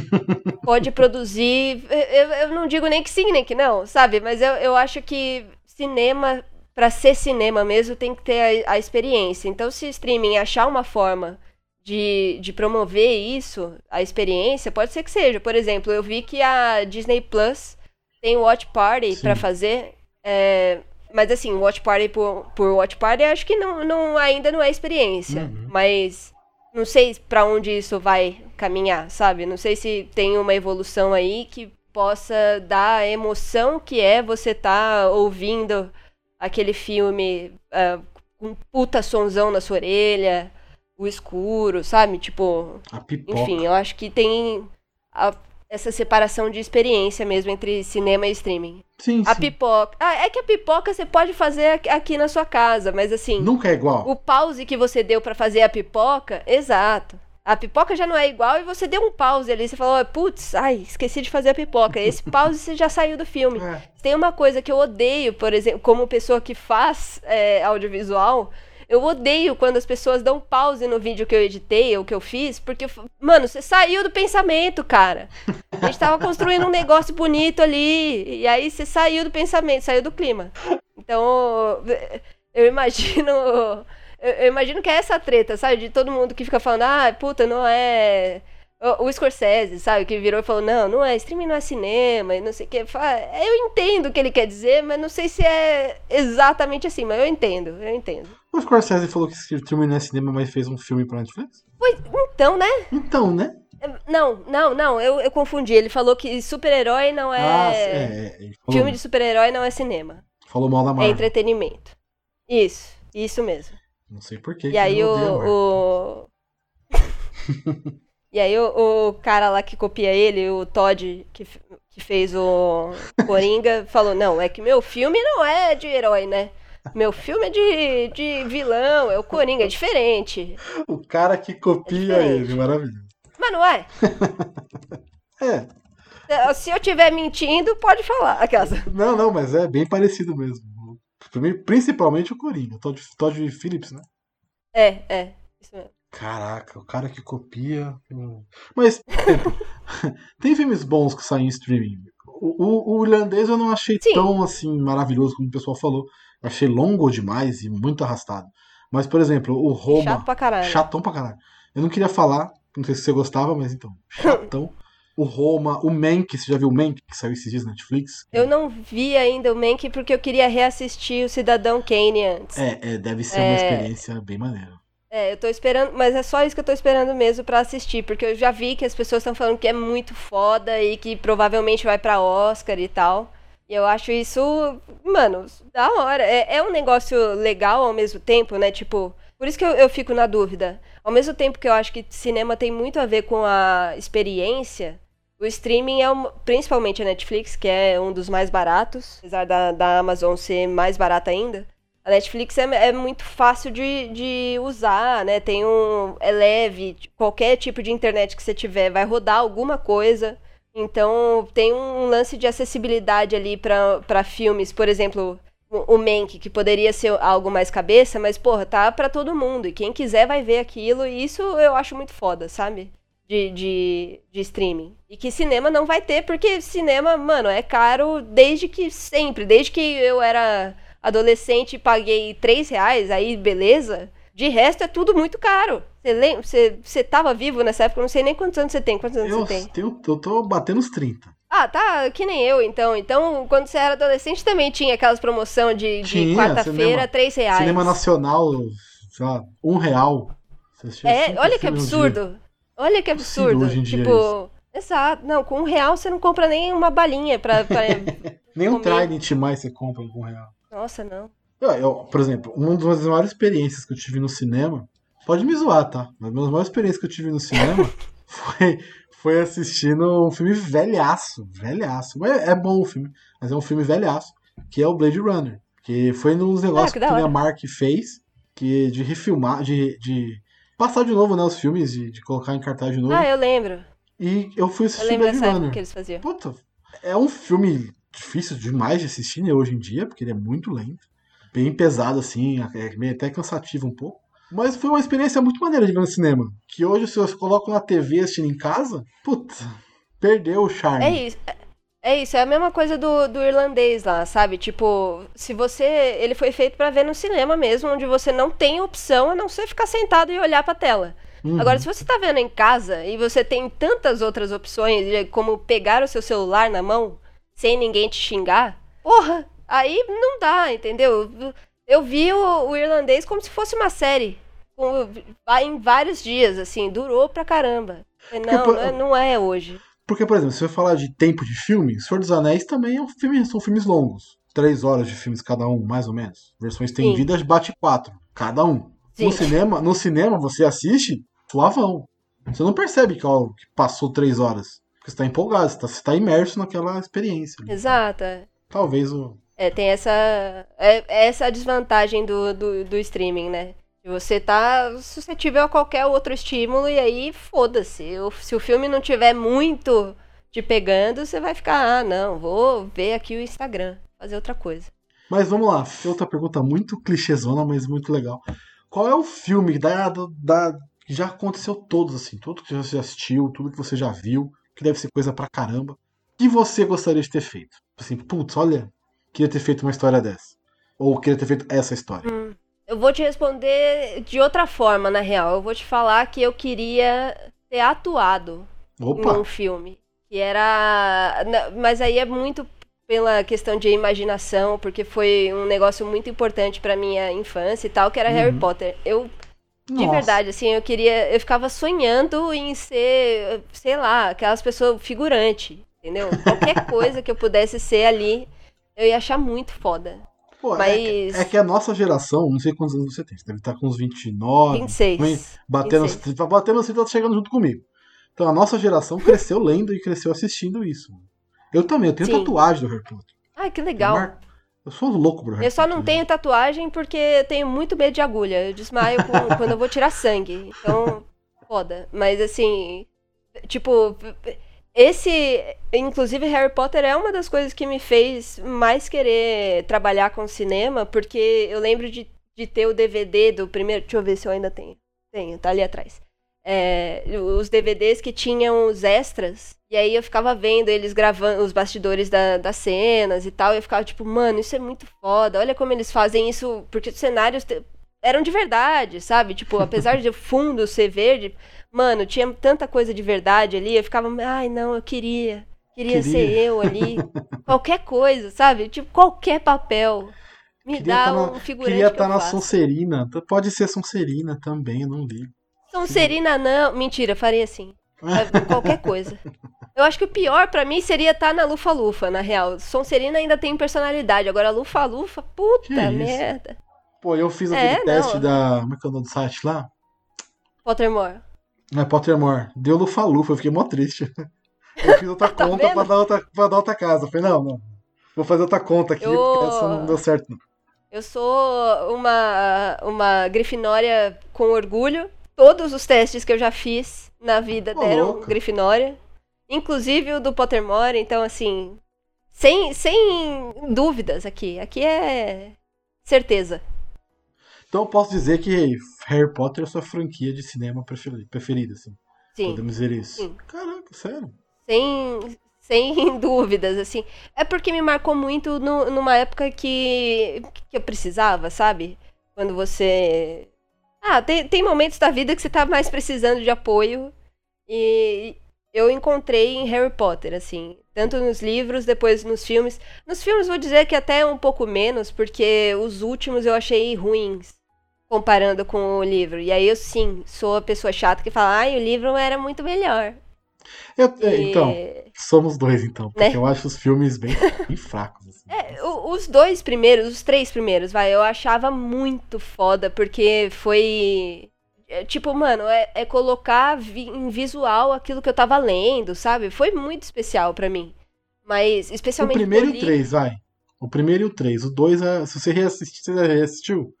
[LAUGHS] pode produzir. Eu, eu não digo nem que sim, nem que não, sabe? Mas eu, eu acho que cinema, para ser cinema mesmo, tem que ter a, a experiência. Então, se o streaming achar uma forma de, de promover isso, a experiência, pode ser que seja. Por exemplo, eu vi que a Disney Plus tem Watch Party para fazer. É, mas assim, Watch Party por, por Watch Party, acho que não, não, ainda não é experiência. Uhum. Mas não sei para onde isso vai caminhar, sabe? Não sei se tem uma evolução aí que possa dar a emoção que é você estar tá ouvindo aquele filme uh, com puta sonzão na sua orelha o escuro, sabe? Tipo. A pipoca. Enfim, eu acho que tem a, essa separação de experiência mesmo entre cinema e streaming. Sim, a sim. pipoca. Ah, é que a pipoca você pode fazer aqui na sua casa, mas assim. Nunca é igual. O pause que você deu para fazer a pipoca, exato. A pipoca já não é igual e você deu um pause ali. Você falou, putz, ai, esqueci de fazer a pipoca. Esse [LAUGHS] pause você já saiu do filme. É. Tem uma coisa que eu odeio, por exemplo, como pessoa que faz é, audiovisual eu odeio quando as pessoas dão pause no vídeo que eu editei ou que eu fiz, porque, mano, você saiu do pensamento, cara. A gente tava construindo um [LAUGHS] negócio bonito ali, e aí você saiu do pensamento, saiu do clima. Então, eu imagino. Eu imagino que é essa treta, sabe? De todo mundo que fica falando, ah, puta, não é o, o Scorsese, sabe, que virou e falou: não, não é, streaming não é cinema, e não sei o que. Eu entendo o que ele quer dizer, mas não sei se é exatamente assim, mas eu entendo, eu entendo. O Scorsese falou que streaming não é cinema, mas fez um filme pra Netflix? Pois, então, né? Então, né? Não, não, não, eu, eu confundi. Ele falou que super-herói não é. Ah, é, é filme de super-herói não é cinema. Falou mal da é Marvel. É entretenimento. Isso, isso mesmo. Não sei porquê. E aí o. o... [LAUGHS] E aí o, o, cara lá que copia ele, o Todd, que, que fez o Coringa, [LAUGHS] falou, não, é que meu filme não é de herói, né? Meu filme é de, de vilão, é o Coringa, é diferente. O cara que copia é ele, maravilhoso. Mas não é? [LAUGHS] é. Se eu estiver mentindo, pode falar. Aquelas. Não, não, mas é bem parecido mesmo. Principalmente o Coringa, Todd, Todd Phillips, né? É, é, isso mesmo. Caraca, o cara que copia. Mas [LAUGHS] tem filmes bons que saem em streaming. O, o, o irlandês eu não achei Sim. tão assim maravilhoso como o pessoal falou. Achei longo demais e muito arrastado. Mas, por exemplo, o Roma. Chato pra caralho. Chatão pra caralho. Eu não queria falar, não sei se você gostava, mas então. [LAUGHS] Chatão. O Roma, o Mank, você já viu o Mank que saiu esses dias na Netflix? Eu não vi ainda o Mank porque eu queria reassistir o Cidadão Kane antes. É, é deve ser é... uma experiência bem maneira. É, eu tô esperando, mas é só isso que eu tô esperando mesmo para assistir, porque eu já vi que as pessoas estão falando que é muito foda e que provavelmente vai para Oscar e tal. E eu acho isso, mano, da hora. É, é um negócio legal ao mesmo tempo, né? Tipo, por isso que eu, eu fico na dúvida. Ao mesmo tempo que eu acho que cinema tem muito a ver com a experiência, o streaming é, um, principalmente a Netflix, que é um dos mais baratos, apesar da, da Amazon ser mais barata ainda. A Netflix é, é muito fácil de, de usar, né? Tem um. É leve, qualquer tipo de internet que você tiver vai rodar alguma coisa. Então tem um lance de acessibilidade ali para filmes, por exemplo, o Mank, que poderia ser algo mais cabeça, mas porra, tá para todo mundo. E quem quiser vai ver aquilo, e isso eu acho muito foda, sabe? De, de, de streaming. E que cinema não vai ter, porque cinema, mano, é caro desde que sempre, desde que eu era adolescente paguei 3 reais, aí beleza. De resto é tudo muito caro. Você lembra? Você, você tava vivo nessa época? Eu não sei nem quantos anos você tem. Quantos anos eu, você tem? Tenho, eu tô batendo os 30. Ah, tá, que nem eu, então. Então, quando você era adolescente, também tinha aquelas promoções de, de quarta-feira, 3 reais. Cinema Nacional, sei lá, um real. É, olha que absurdo. Olha que absurdo. Hoje em dia tipo, é exato. Não, com um real você não compra nem uma balinha pra, pra [LAUGHS] Nem um. Trident mais você compra com um real. Nossa, não. Eu, eu, por exemplo, uma das maiores experiências que eu tive no cinema, pode me zoar, tá? Mas uma das maiores experiências que eu tive no cinema [LAUGHS] foi, foi assistindo um filme velhaço, velhaço. É, é bom o filme, mas é um filme velhaço, que é o Blade Runner. Que foi nos negócios Ah, que que, a. Mark fez, que de refilmar, de, de passar de novo né, os filmes, de, de colocar em cartaz de novo. Ah, eu lembro. E eu fui Eu assistir lembro Blade dessa época Runner. que eles faziam. Puta, é um filme difícil demais de assistir né, hoje em dia, porque ele é muito lento. Bem pesado, assim, é meio até cansativo um pouco. Mas foi uma experiência muito maneira de ver no cinema. Que hoje, se você coloca na TV assistindo em casa, puta, perdeu o charme. É isso. é- É isso, é a mesma coisa do, do irlandês lá, sabe? Tipo, se você. Ele foi feito pra ver no cinema mesmo, onde você não tem opção a não ser ficar sentado e olhar pra tela. Uhum. Agora, se você tá vendo em casa e você tem tantas outras opções, como pegar o seu celular na mão sem ninguém te xingar, porra, aí não dá, entendeu? Eu vi o, o irlandês como se fosse uma série. Em vários dias, assim, durou pra caramba. Falei, Não, por- não é, não é hoje. Porque, por exemplo, se você falar de tempo de filme, Senhor dos Anéis também é um filme, são filmes longos. Três horas de filmes cada um, mais ou menos. Versões Sim. estendidas bate quatro, cada um. Sim. No cinema, no cinema você assiste suavão. Você não percebe que, ó, que passou três horas. Porque você tá empolgado, você tá, você tá imerso naquela experiência. ali. Exato. é. Talvez o. É, tem essa. É, é essa a desvantagem do, do, do streaming, né? Você tá suscetível a qualquer outro estímulo e aí foda-se. Se o filme não tiver muito te pegando, você vai ficar, ah, não, vou ver aqui o Instagram, fazer outra coisa. Mas vamos lá, outra pergunta muito clichêzona, mas muito legal. Qual é o filme da, da, que já aconteceu todos, assim, tudo que você já assistiu, tudo que você já viu, que deve ser coisa pra caramba, que você gostaria de ter feito? Assim, putz, olha, queria ter feito uma história dessa. Ou queria ter feito essa história. Eu vou te responder de outra forma, na real. Eu vou te falar que eu queria ter atuado Opa! num filme. Que era. Mas aí é muito pela questão de imaginação, porque foi um negócio muito importante pra minha infância e tal, que era Harry Uhum. Potter. Eu, de Nossa. verdade, assim, eu queria. Eu ficava sonhando em ser, sei lá, aquelas pessoas figurante, entendeu? Qualquer [LAUGHS] coisa que eu pudesse ser ali, eu ia achar muito foda. Pô, é, Mas. que- é que a nossa geração, não sei quantos anos você tem, você deve estar com uns 29, 26. batendo, 26. tá batendo assim, tá chegando junto comigo. Então a nossa geração cresceu lendo e cresceu assistindo isso. Eu também, eu tenho Sim. tatuagem do Harry Potter. Ai, que legal. Mar- Eu sou louco pro Harry Eu só não Potter, tenho tatuagem porque eu tenho muito medo de agulha. Eu desmaio com- [LAUGHS] quando eu vou tirar sangue. Então, foda. Mas assim, tipo, esse. Inclusive, Harry Potter é uma das coisas que me fez mais querer trabalhar com cinema, porque eu lembro de, de ter o DVD do primeiro. Deixa eu ver se eu ainda tenho. Tenho, tá ali atrás. É, os DVDs que tinham os extras. E aí eu ficava vendo eles gravando os bastidores da- das cenas e tal. E eu ficava tipo, mano, isso é muito foda. Olha como eles fazem isso. Porque os cenários te- eram de verdade, sabe? Tipo, apesar de o fundo ser verde, mano, tinha tanta coisa de verdade ali. Eu ficava, ai, não, eu queria. Queria, Queria. ser eu ali. [LAUGHS] qualquer coisa, sabe? Tipo, qualquer papel. Me Queria dá tá na- um figurante Queria que estar eu na faço. Sonserina. Pode ser Sonserina também, eu não ligo. Sonserina não. Mentira, faria assim. É, [LAUGHS] qualquer coisa. Eu acho que o pior pra mim seria estar na Lufa Lufa, na real. Sonserina ainda tem personalidade. Agora Lufa Lufa, puta Que merda. Pô, eu fiz É, aquele teste não. da. Como é que é o nome do site lá? Pottermore. Não é Pottermore. Deu lufa-lufa, eu fiquei mó triste. [LAUGHS] Eu fiz outra Tá conta pra dar outra, pra dar outra casa. Eu falei, não, não. Vou fazer outra conta aqui, Eu- porque essa não deu certo, não. Eu sou uma, uma grifinória com orgulho. Todos os testes que eu já fiz na vida deram louca. grifinória. Inclusive o do Pottermore. Então, assim, sem, sem dúvidas aqui. Aqui é certeza. Então eu posso dizer que Harry Potter é a sua franquia de cinema preferi- preferida, assim. Sim. Podemos dizer isso. Sim. Caraca, sério. Sem, sem [LAUGHS] dúvidas, assim. É porque me marcou muito no- numa época que, que eu precisava, sabe? Quando você. Ah, tem, tem momentos da vida que você tá mais precisando de apoio. E eu encontrei em Harry Potter, assim. Tanto nos livros, depois nos filmes. Nos filmes vou dizer que até um pouco menos, porque os últimos eu achei ruins. Comparando com o livro. E aí eu sim, sou a pessoa chata que fala, ai, o livro era muito melhor. Eu, é, e... Então, somos dois, então. Porque né? eu acho os filmes bem, [LAUGHS] bem fracos. Assim. É, os dois primeiros, os três primeiros, vai, eu achava muito foda, porque foi. É, tipo, mano, é, é colocar vi em visual aquilo que eu tava lendo, sabe? Foi muito especial para mim. Mas, especialmente. O primeiro e o três, vai. O primeiro e o três. O dois, é... se você reassistir, você já reassistiu?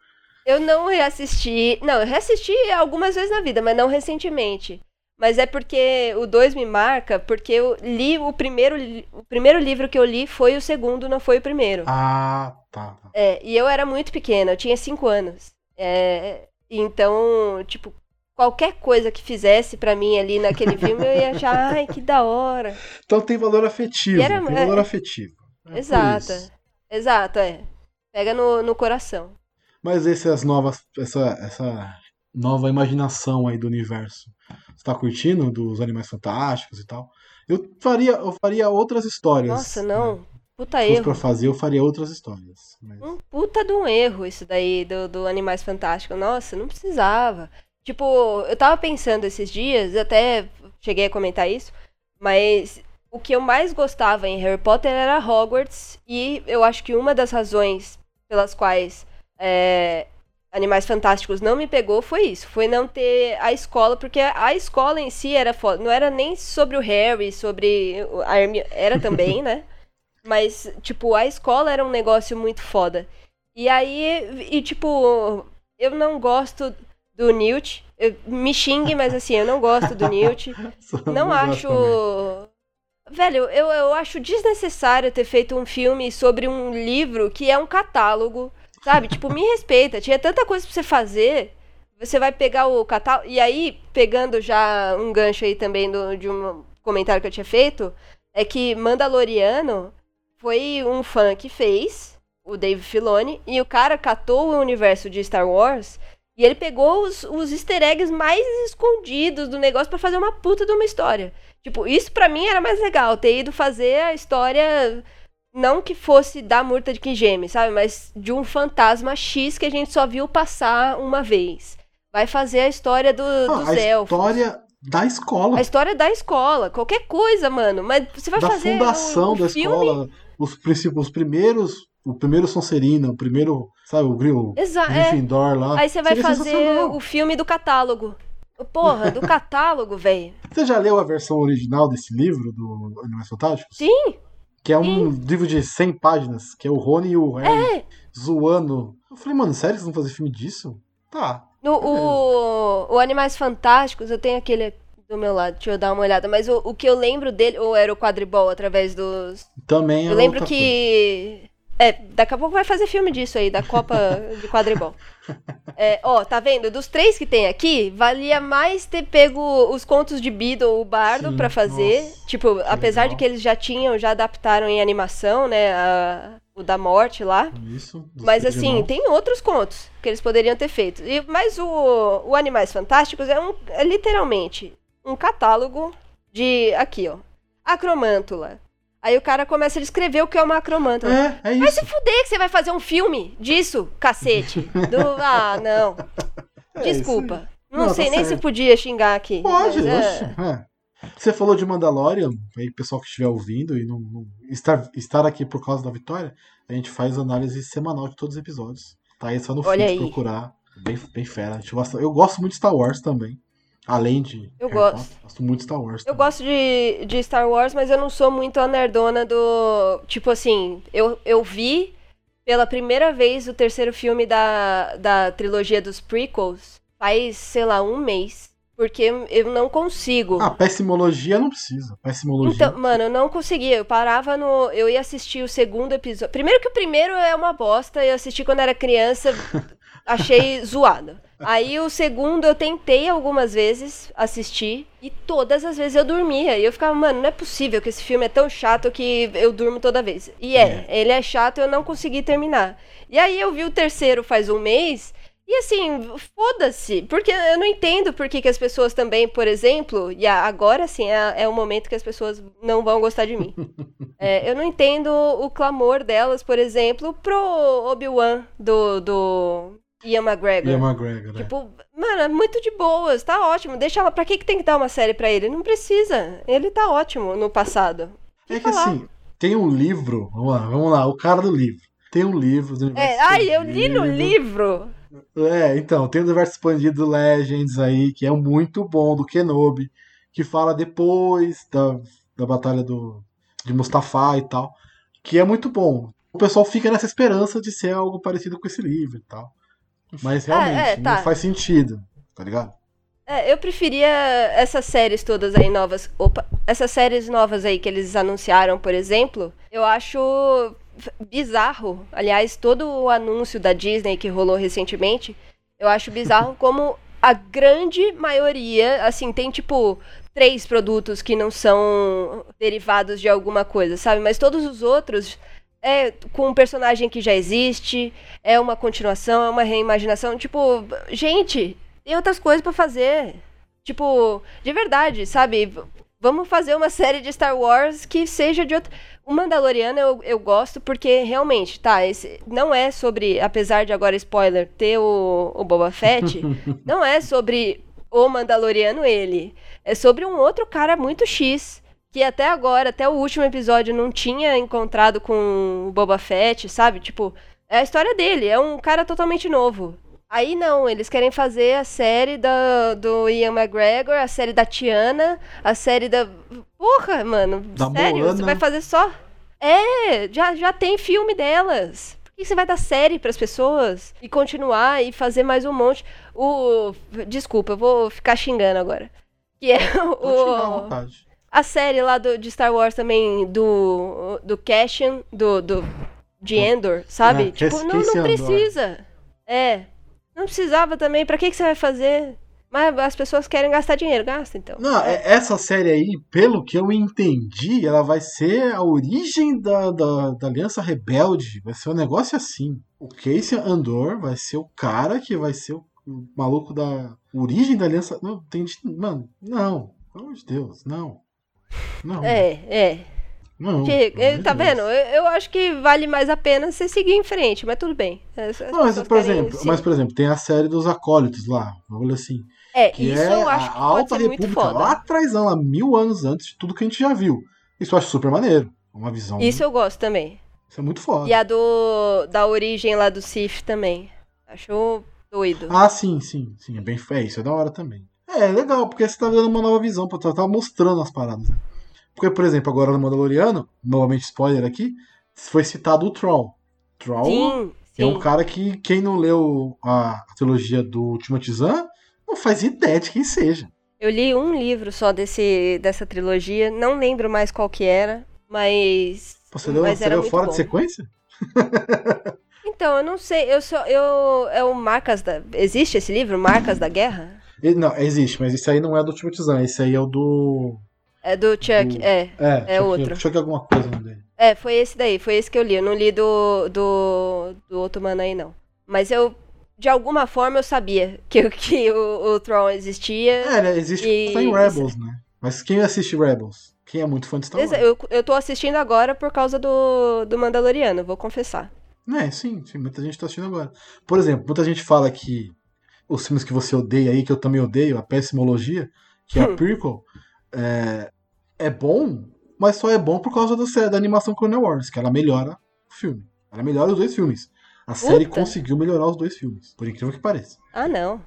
Eu não reassisti. Não, eu reassisti algumas vezes na vida, mas não recentemente. Mas é porque o 2 me marca, porque eu li o primeiro. O primeiro livro que eu li foi o segundo, não foi o primeiro. Ah, tá. tá. É, e eu era muito pequena, eu tinha 5 anos. É, então, tipo, qualquer coisa que fizesse para mim ali naquele [LAUGHS] filme, eu ia achar, ai, que da hora. Então tem valor afetivo. Era, tem valor é, afetivo. É exato. Exato, é. Pega no, no coração. Mas essas novas, essa, essa nova imaginação aí do universo, você tá curtindo dos Animais Fantásticos e tal? Eu faria, eu faria outras histórias. Nossa, não. Né? Puta Se erro. pra fazer, eu faria outras histórias. Mas... Um puta de um erro isso daí do, do Animais Fantásticos. Nossa, não precisava. Tipo, eu tava pensando esses dias, até cheguei a comentar isso, mas o que eu mais gostava em Harry Potter era Hogwarts, e eu acho que uma das razões pelas quais é, Animais Fantásticos não me pegou foi isso. Foi não ter a escola, porque a escola em si era foda. Não era nem sobre o Harry, sobre a Hermione. Era também, né? [LAUGHS] Mas, tipo, a escola era um negócio muito foda. E aí, e tipo, eu não gosto do Newt. Eu, me xingue, mas assim, eu não gosto do Newt. [LAUGHS] não acho. Velho, eu, eu acho desnecessário ter feito um filme sobre um livro que é um catálogo Sabe? Tipo, me respeita. Tinha tanta coisa pra você fazer. Você vai pegar o catálogo. E aí, pegando já um gancho aí também do, de um comentário que eu tinha feito, é que Mandaloriano foi um fã que fez, o Dave Filoni, e o cara catou o universo de Star Wars e ele pegou os, os easter eggs mais escondidos do negócio para fazer uma puta de uma história. Tipo, isso para mim era mais legal, ter ido fazer a história não que fosse da Murta de Kijemi, sabe? Mas de um fantasma X que a gente só viu passar uma vez. Vai fazer a história do, ah, dos a elfos. História da escola. A história da escola. Qualquer coisa, mano. Mas você vai da fazer. Da fundação um, um da filme... escola. Os, os primeiros. O primeiro Sonserina, o primeiro. Sabe, o Grill. Exato. Gryffindor é. lá. Aí você vai fazer o filme do catálogo. Porra, do [LAUGHS] catálogo, velho. Você já leu a versão original desse livro do Animais Fantásticos? Sim. Que é um Sim. livro de 100 páginas, que é o Rony e o Harry é. zoando. Eu falei, mano, sério que vocês vão fazer filme disso? Tá. No, o, o Animais Fantásticos, eu tenho aquele do meu lado, deixa eu dar uma olhada. Mas o, o que eu lembro dele, ou era o quadribol através dos. Também é Eu lembro que. Coisa. É, daqui a pouco vai fazer filme disso aí, da Copa de Quadribol. É, ó, tá vendo? Dos três que tem aqui, valia mais ter pego os contos de Beedle, o Bardo, para fazer. Nossa, tipo, apesar legal. de que eles já tinham, já adaptaram em animação, né? A, o da morte lá. Isso. Mas assim, tem outros contos que eles poderiam ter feito. E, mas o, o Animais Fantásticos é, um, é literalmente um catálogo de. Aqui, ó. Acromântula, Aí o cara começa a descrever o que é uma acromanta. É, é isso. Vai se fuder que você vai fazer um filme disso, cacete. Do... [LAUGHS] Ah, não. É Desculpa. Não, não, sei tá nem certo. se podia xingar aqui. Pode, é... é. Você falou de Mandalorian, aí pessoal que estiver ouvindo e não, não, estar, estar aqui por causa da vitória, a gente faz análise semanal de todos os episódios. Tá aí só no feed procurar. Bem, bem fera. Eu gosto muito de Star Wars também. Além de. Eu gosto. Potter, gosto muito de Star Wars. Também. Eu gosto de, de Star Wars, mas eu não sou muito a nerdona do. Tipo assim, eu, eu vi pela primeira vez o terceiro filme da, da trilogia dos prequels faz, sei lá, um mês. Porque eu não consigo. Ah, pessimologia não precisa. Pessimologia. Então, mano, eu não conseguia. Eu parava no. Eu ia assistir o segundo episódio. Primeiro que o primeiro é uma bosta. Eu assisti quando era criança. [LAUGHS] achei [LAUGHS] zoado. Aí o segundo eu tentei algumas vezes assistir e todas as vezes eu dormia. E eu ficava, mano, não é possível que esse filme é tão chato que eu durmo toda vez. E é, é. ele é chato e eu não consegui terminar. E aí eu vi o terceiro faz um mês. E assim, foda-se, porque eu não entendo por que, que as pessoas também, por exemplo, e agora sim é, é o momento que as pessoas não vão gostar de mim. [LAUGHS] É, eu não entendo o clamor delas, por exemplo, pro Obi-Wan do, do Ian McGregor. Ian McGregor, né? Tipo, mano, é muito de boas, tá ótimo. Deixa ela. Pra que, que tem que dar uma série pra ele? Não precisa. Ele tá ótimo no passado. É que lá. assim, tem um livro, vamos lá, vamos lá, o cara do livro. Tem um livro do universo É, ai, eu li no livro. É, então, tem o universo expandido do Legends aí, que é muito bom, do Kenobi, que fala depois da, da batalha do, de Mustafá e tal, que é muito bom. O pessoal fica nessa esperança de ser algo parecido com esse livro e tal. Mas realmente, é, tá. não faz sentido, tá ligado? É, eu preferia essas séries todas aí novas. Opa, essas séries novas aí que eles anunciaram, por exemplo, eu acho bizarro. Aliás, todo o anúncio da Disney que rolou recentemente, eu acho bizarro [LAUGHS] como a grande maioria, assim, tem tipo três produtos que não são derivados de alguma coisa, sabe? Mas todos os outros é com um personagem que já existe, é uma continuação, é uma reimaginação. Tipo, gente, tem outras coisas pra fazer. Tipo, de verdade, sabe? Vamos fazer uma série de Star Wars que seja de outro. O Mandaloriano eu, eu gosto porque realmente, tá, esse não é sobre, apesar de agora spoiler ter o, o Boba Fett, [LAUGHS] não é sobre o Mandaloriano ele. É sobre um outro cara muito X que até agora, até o último episódio não tinha encontrado com o Boba Fett, sabe? Tipo, é a história dele, é um cara totalmente novo. Aí não, eles querem fazer a série da, do Ian McGregor, a série da Tiana, a série da. Porra, mano, Da sério? Você Moana. vai fazer só. É, já, já tem filme delas. Por que você vai dar série pras pessoas e continuar e fazer mais um monte? O. Desculpa, eu vou ficar xingando agora. Que é Pode chegar à o. vontade. A série lá do, de Star Wars também, do, do Cassian, do, do, de Endor, sabe? É, tipo, não, não precisa. É, não precisava também. Pra que, que você vai fazer? Mas as pessoas querem gastar dinheiro, gasta então. Não, é- essa série aí, pelo que eu entendi, ela vai ser a origem da, da, da Aliança Rebelde. Vai ser um negócio assim. O Casey Andor vai ser o cara que vai ser o, o maluco da origem da Aliança. Não, tem. Mano, não. Pelo amor de Deus, não. Não. É, é. Não. Que- de tá vendo? Eu, eu acho que vale mais a pena você seguir em frente, mas tudo bem. As- as Não, mas por, exemplo, mas, por exemplo, tem a série dos acólitos lá. Vamos assim. É, Que isso é eu acho a que Alta República, lá atrás, lá mil anos antes de tudo que a gente já viu. Isso eu acho super maneiro. Uma visão. Isso eu gosto também. Isso é muito foda. E a do da origem lá do Sif também. Acho doido. Ah, sim, sim, sim. É bem é, isso é da hora também. É, é legal, porque você tá dando uma nova visão, pra tá, tá mostrando as paradas. Porque, por exemplo, agora no Mandaloriano, novamente spoiler aqui, foi citado o Troll. Troll sim, é um sim. cara que quem não leu a, a trilogia do Ultimatizan não faz ideia de quem seja. Eu li um livro só desse, dessa trilogia, não lembro mais qual que era, mas. Você leu, mas você leu fora bom. de sequência? Então, eu não sei, eu só. Eu, é o Marcas da. Existe esse livro? Marcas da Guerra? Não, existe, mas esse aí não é do Ultimatizan, esse aí é o do. É do Chuck, Do- é. É, É Chuck- outro. Chuck alguma coisa o nome dele. É, foi esse daí, foi esse que eu li. Eu não li do, do, do outro mano aí, não. Mas eu, de alguma forma, eu sabia que, que o, o Tron existia. É, ele existe E- tá em Rebels, né? Mas quem assiste Rebels? Quem é muito fã de Star Wars? Eu, eu tô assistindo agora por causa do, do Mandaloriano, vou confessar. É, sim, sim, muita gente tá assistindo agora. Por exemplo, muita gente fala que os filmes que você odeia aí, que eu também odeio, a pessimologia, que é a Hum. prequel, é, é bom, mas só é bom por causa do, da animação Clone Wars, que ela melhora o filme. Ela melhora os dois filmes. A série conseguiu melhorar os dois filmes, por incrível que pareça. Ah, não.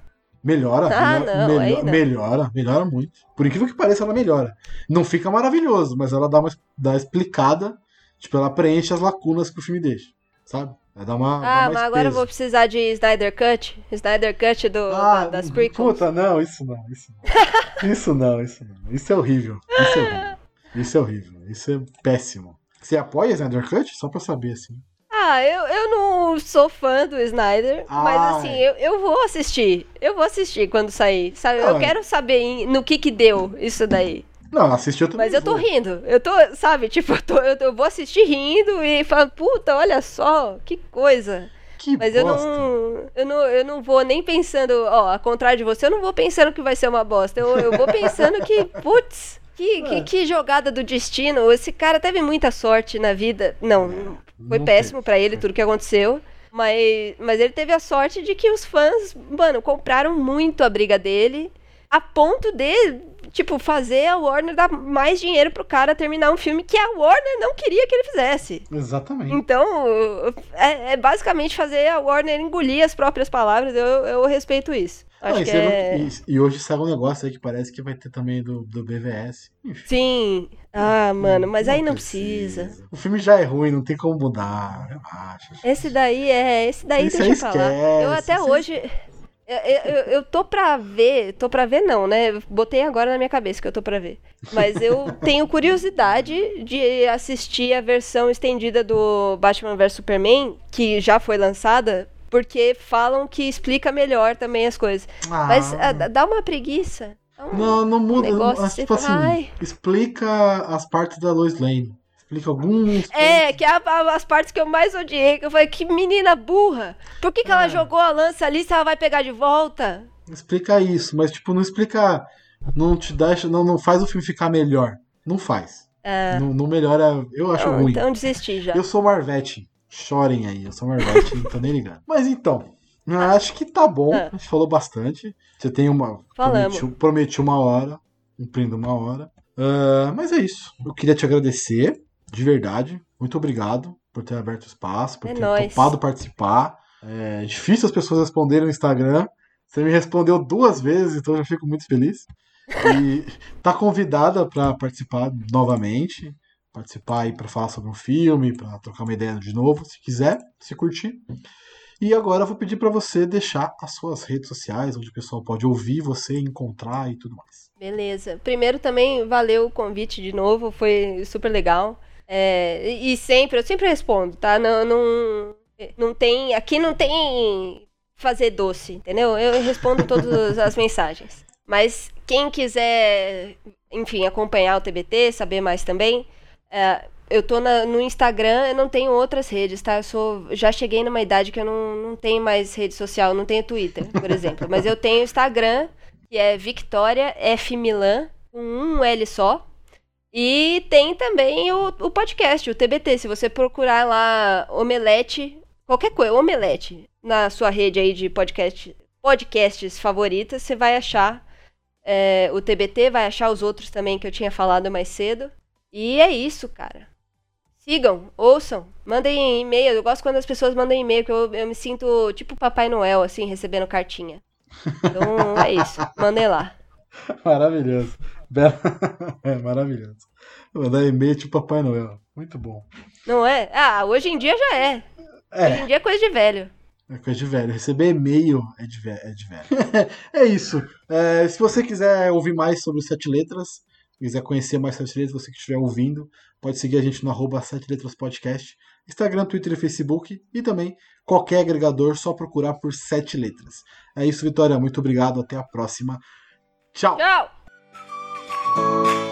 Melhora, Ah, melhora, não, melhora, não. melhora, melhora muito. Por incrível que pareça, ela melhora. Não fica maravilhoso, mas ela dá uma, dá uma explicada, tipo, ela preenche as lacunas que o filme deixa, sabe? Ela dá uma, Ah, mais mas agora eu peso. vou precisar de Snyder Cut. Snyder Cut do, Ah, da- das prequels. Puta, não, isso não, isso não. [LAUGHS] isso não, isso não. Isso é horrível. Isso é horrível. Isso é horrível. Isso é péssimo. Você apoia Snyder Cut? Só pra saber, assim. Ah, eu, eu não sou fã do Snyder, mas Ai. assim, eu, eu vou assistir. Eu vou assistir quando sair, sabe? Eu Não, quero saber no que que deu isso daí. Não, assisti eu também. Mas eu tô rindo. Eu tô, sabe? Tipo, eu, tô, eu, tô- eu vou assistir rindo e falar, puta, olha só, que coisa. Que Mas eu bosta. não, eu não. Eu não vou nem pensando, ó, ao contrário de você, eu não vou pensando que vai ser uma bosta. Eu, eu vou pensando que, [LAUGHS] putz, que, que, É. que jogada do destino. Esse cara teve muita sorte na vida. Não, foi Não péssimo pra ele tudo que aconteceu. Mas, mas ele teve a sorte de que os fãs, mano, compraram muito a briga dele, a ponto de, tipo, fazer a Warner dar mais dinheiro pro cara terminar um filme que a Warner não queria que ele fizesse. Exatamente. Então, é, é basicamente fazer a Warner engolir as próprias palavras, eu, eu respeito isso. Acho Ah, que você não- é... e- e hoje sai um negócio aí que parece que vai ter também do, do BVS. Enfim. Sim. Ah, mano, mas aí não precisa. O filme já é ruim, não tem como mudar. Relaxa. Esse daí é. Esse daí Esse deixa pra lá. Eu até esse- hoje. Eu, eu, eu tô pra ver. Tô pra ver, não, né? Botei agora na minha cabeça que eu tô pra ver. Mas eu [LAUGHS] tenho curiosidade de assistir a versão estendida do Batman vs Superman, que já foi lançada, porque falam que explica melhor também as coisas. Ah, Mas ah, dá uma preguiça. Dá um- Não, não muda. negócio assim, tipo assim, explica as partes da Lois Lane. Explica alguns. É, pontos. que é a- a- as partes que eu mais odiei, que eu falei, que menina burra! Por que, que ela É. jogou a lança ali se ela vai pegar de volta? Explica isso, mas tipo, não explica. Não te deixa. Não, não faz o filme ficar melhor. Não faz. Ah, Não, não melhora. Eu acho não, ruim. então desisti já. Eu sou Marvete. Chorem aí, eu sou Marvete, não tô nem ligando. [LAUGHS] Mas então, eu acho que tá bom. Ah. A gente falou bastante. Você tem uma. Falamos. Prometi, prometi uma hora. Cumprindo uma hora. Ah, mas é isso. Eu queria te agradecer, de verdade. Muito obrigado por ter aberto o espaço, por É ter nóis. topado participar. É difícil as pessoas responderem no Instagram. Você me respondeu duas vezes, então eu já fico muito feliz. E [LAUGHS] tá convidada para participar novamente participar aí para falar sobre um filme, para trocar uma ideia de novo, se quiser, se curtir. E agora eu vou pedir para você deixar as suas redes sociais, onde o pessoal pode ouvir você, encontrar e tudo mais. Beleza. Primeiro também valeu o convite de novo, foi super legal. É, e sempre, eu sempre respondo, tá? Não, não, não tem. Aqui não tem fazer doce, entendeu? Eu respondo todas as mensagens. Mas quem quiser, enfim, acompanhar o TBT, saber mais também, é, eu tô na- no Instagram, eu não tenho outras redes, tá? Eu sou, já cheguei numa idade que eu não, não tenho mais rede social, não tenho Twitter, por exemplo. Mas eu tenho Instagram, que é Victoria F Milan, com um L só. E tem também o, o podcast, o TBT. Se você procurar lá Omelete, qualquer coisa, Omelete, na sua rede aí de podcast, podcasts favoritas, você vai achar é, o TBT, vai achar os outros também que eu tinha falado mais cedo. E é isso, cara. Sigam, ouçam, mandem e-mail. Eu gosto quando as pessoas mandam e-mail, que eu, eu me sinto tipo Papai Noel, assim, recebendo cartinha. Então é isso. Mandem lá. [LAUGHS] Maravilhoso. Bela- [LAUGHS] É maravilhoso. Mandar e-mail tipo Papai Noel. Muito bom. Não é? Ah, hoje em dia já é. Hoje É, em dia é coisa de velho. é coisa de velho. Receber e-mail é de velho. É, de velho. [LAUGHS] é isso. É, se você quiser ouvir mais sobre Sete Letras, quiser conhecer mais Sete Letras, você que estiver ouvindo, pode seguir a gente no arroba Sete Letras Podcast, Instagram, Twitter e Facebook, e também qualquer agregador, só procurar por Sete Letras. É isso, Vitória. Muito obrigado. Até a próxima. Tchau. Tchau! Thank you.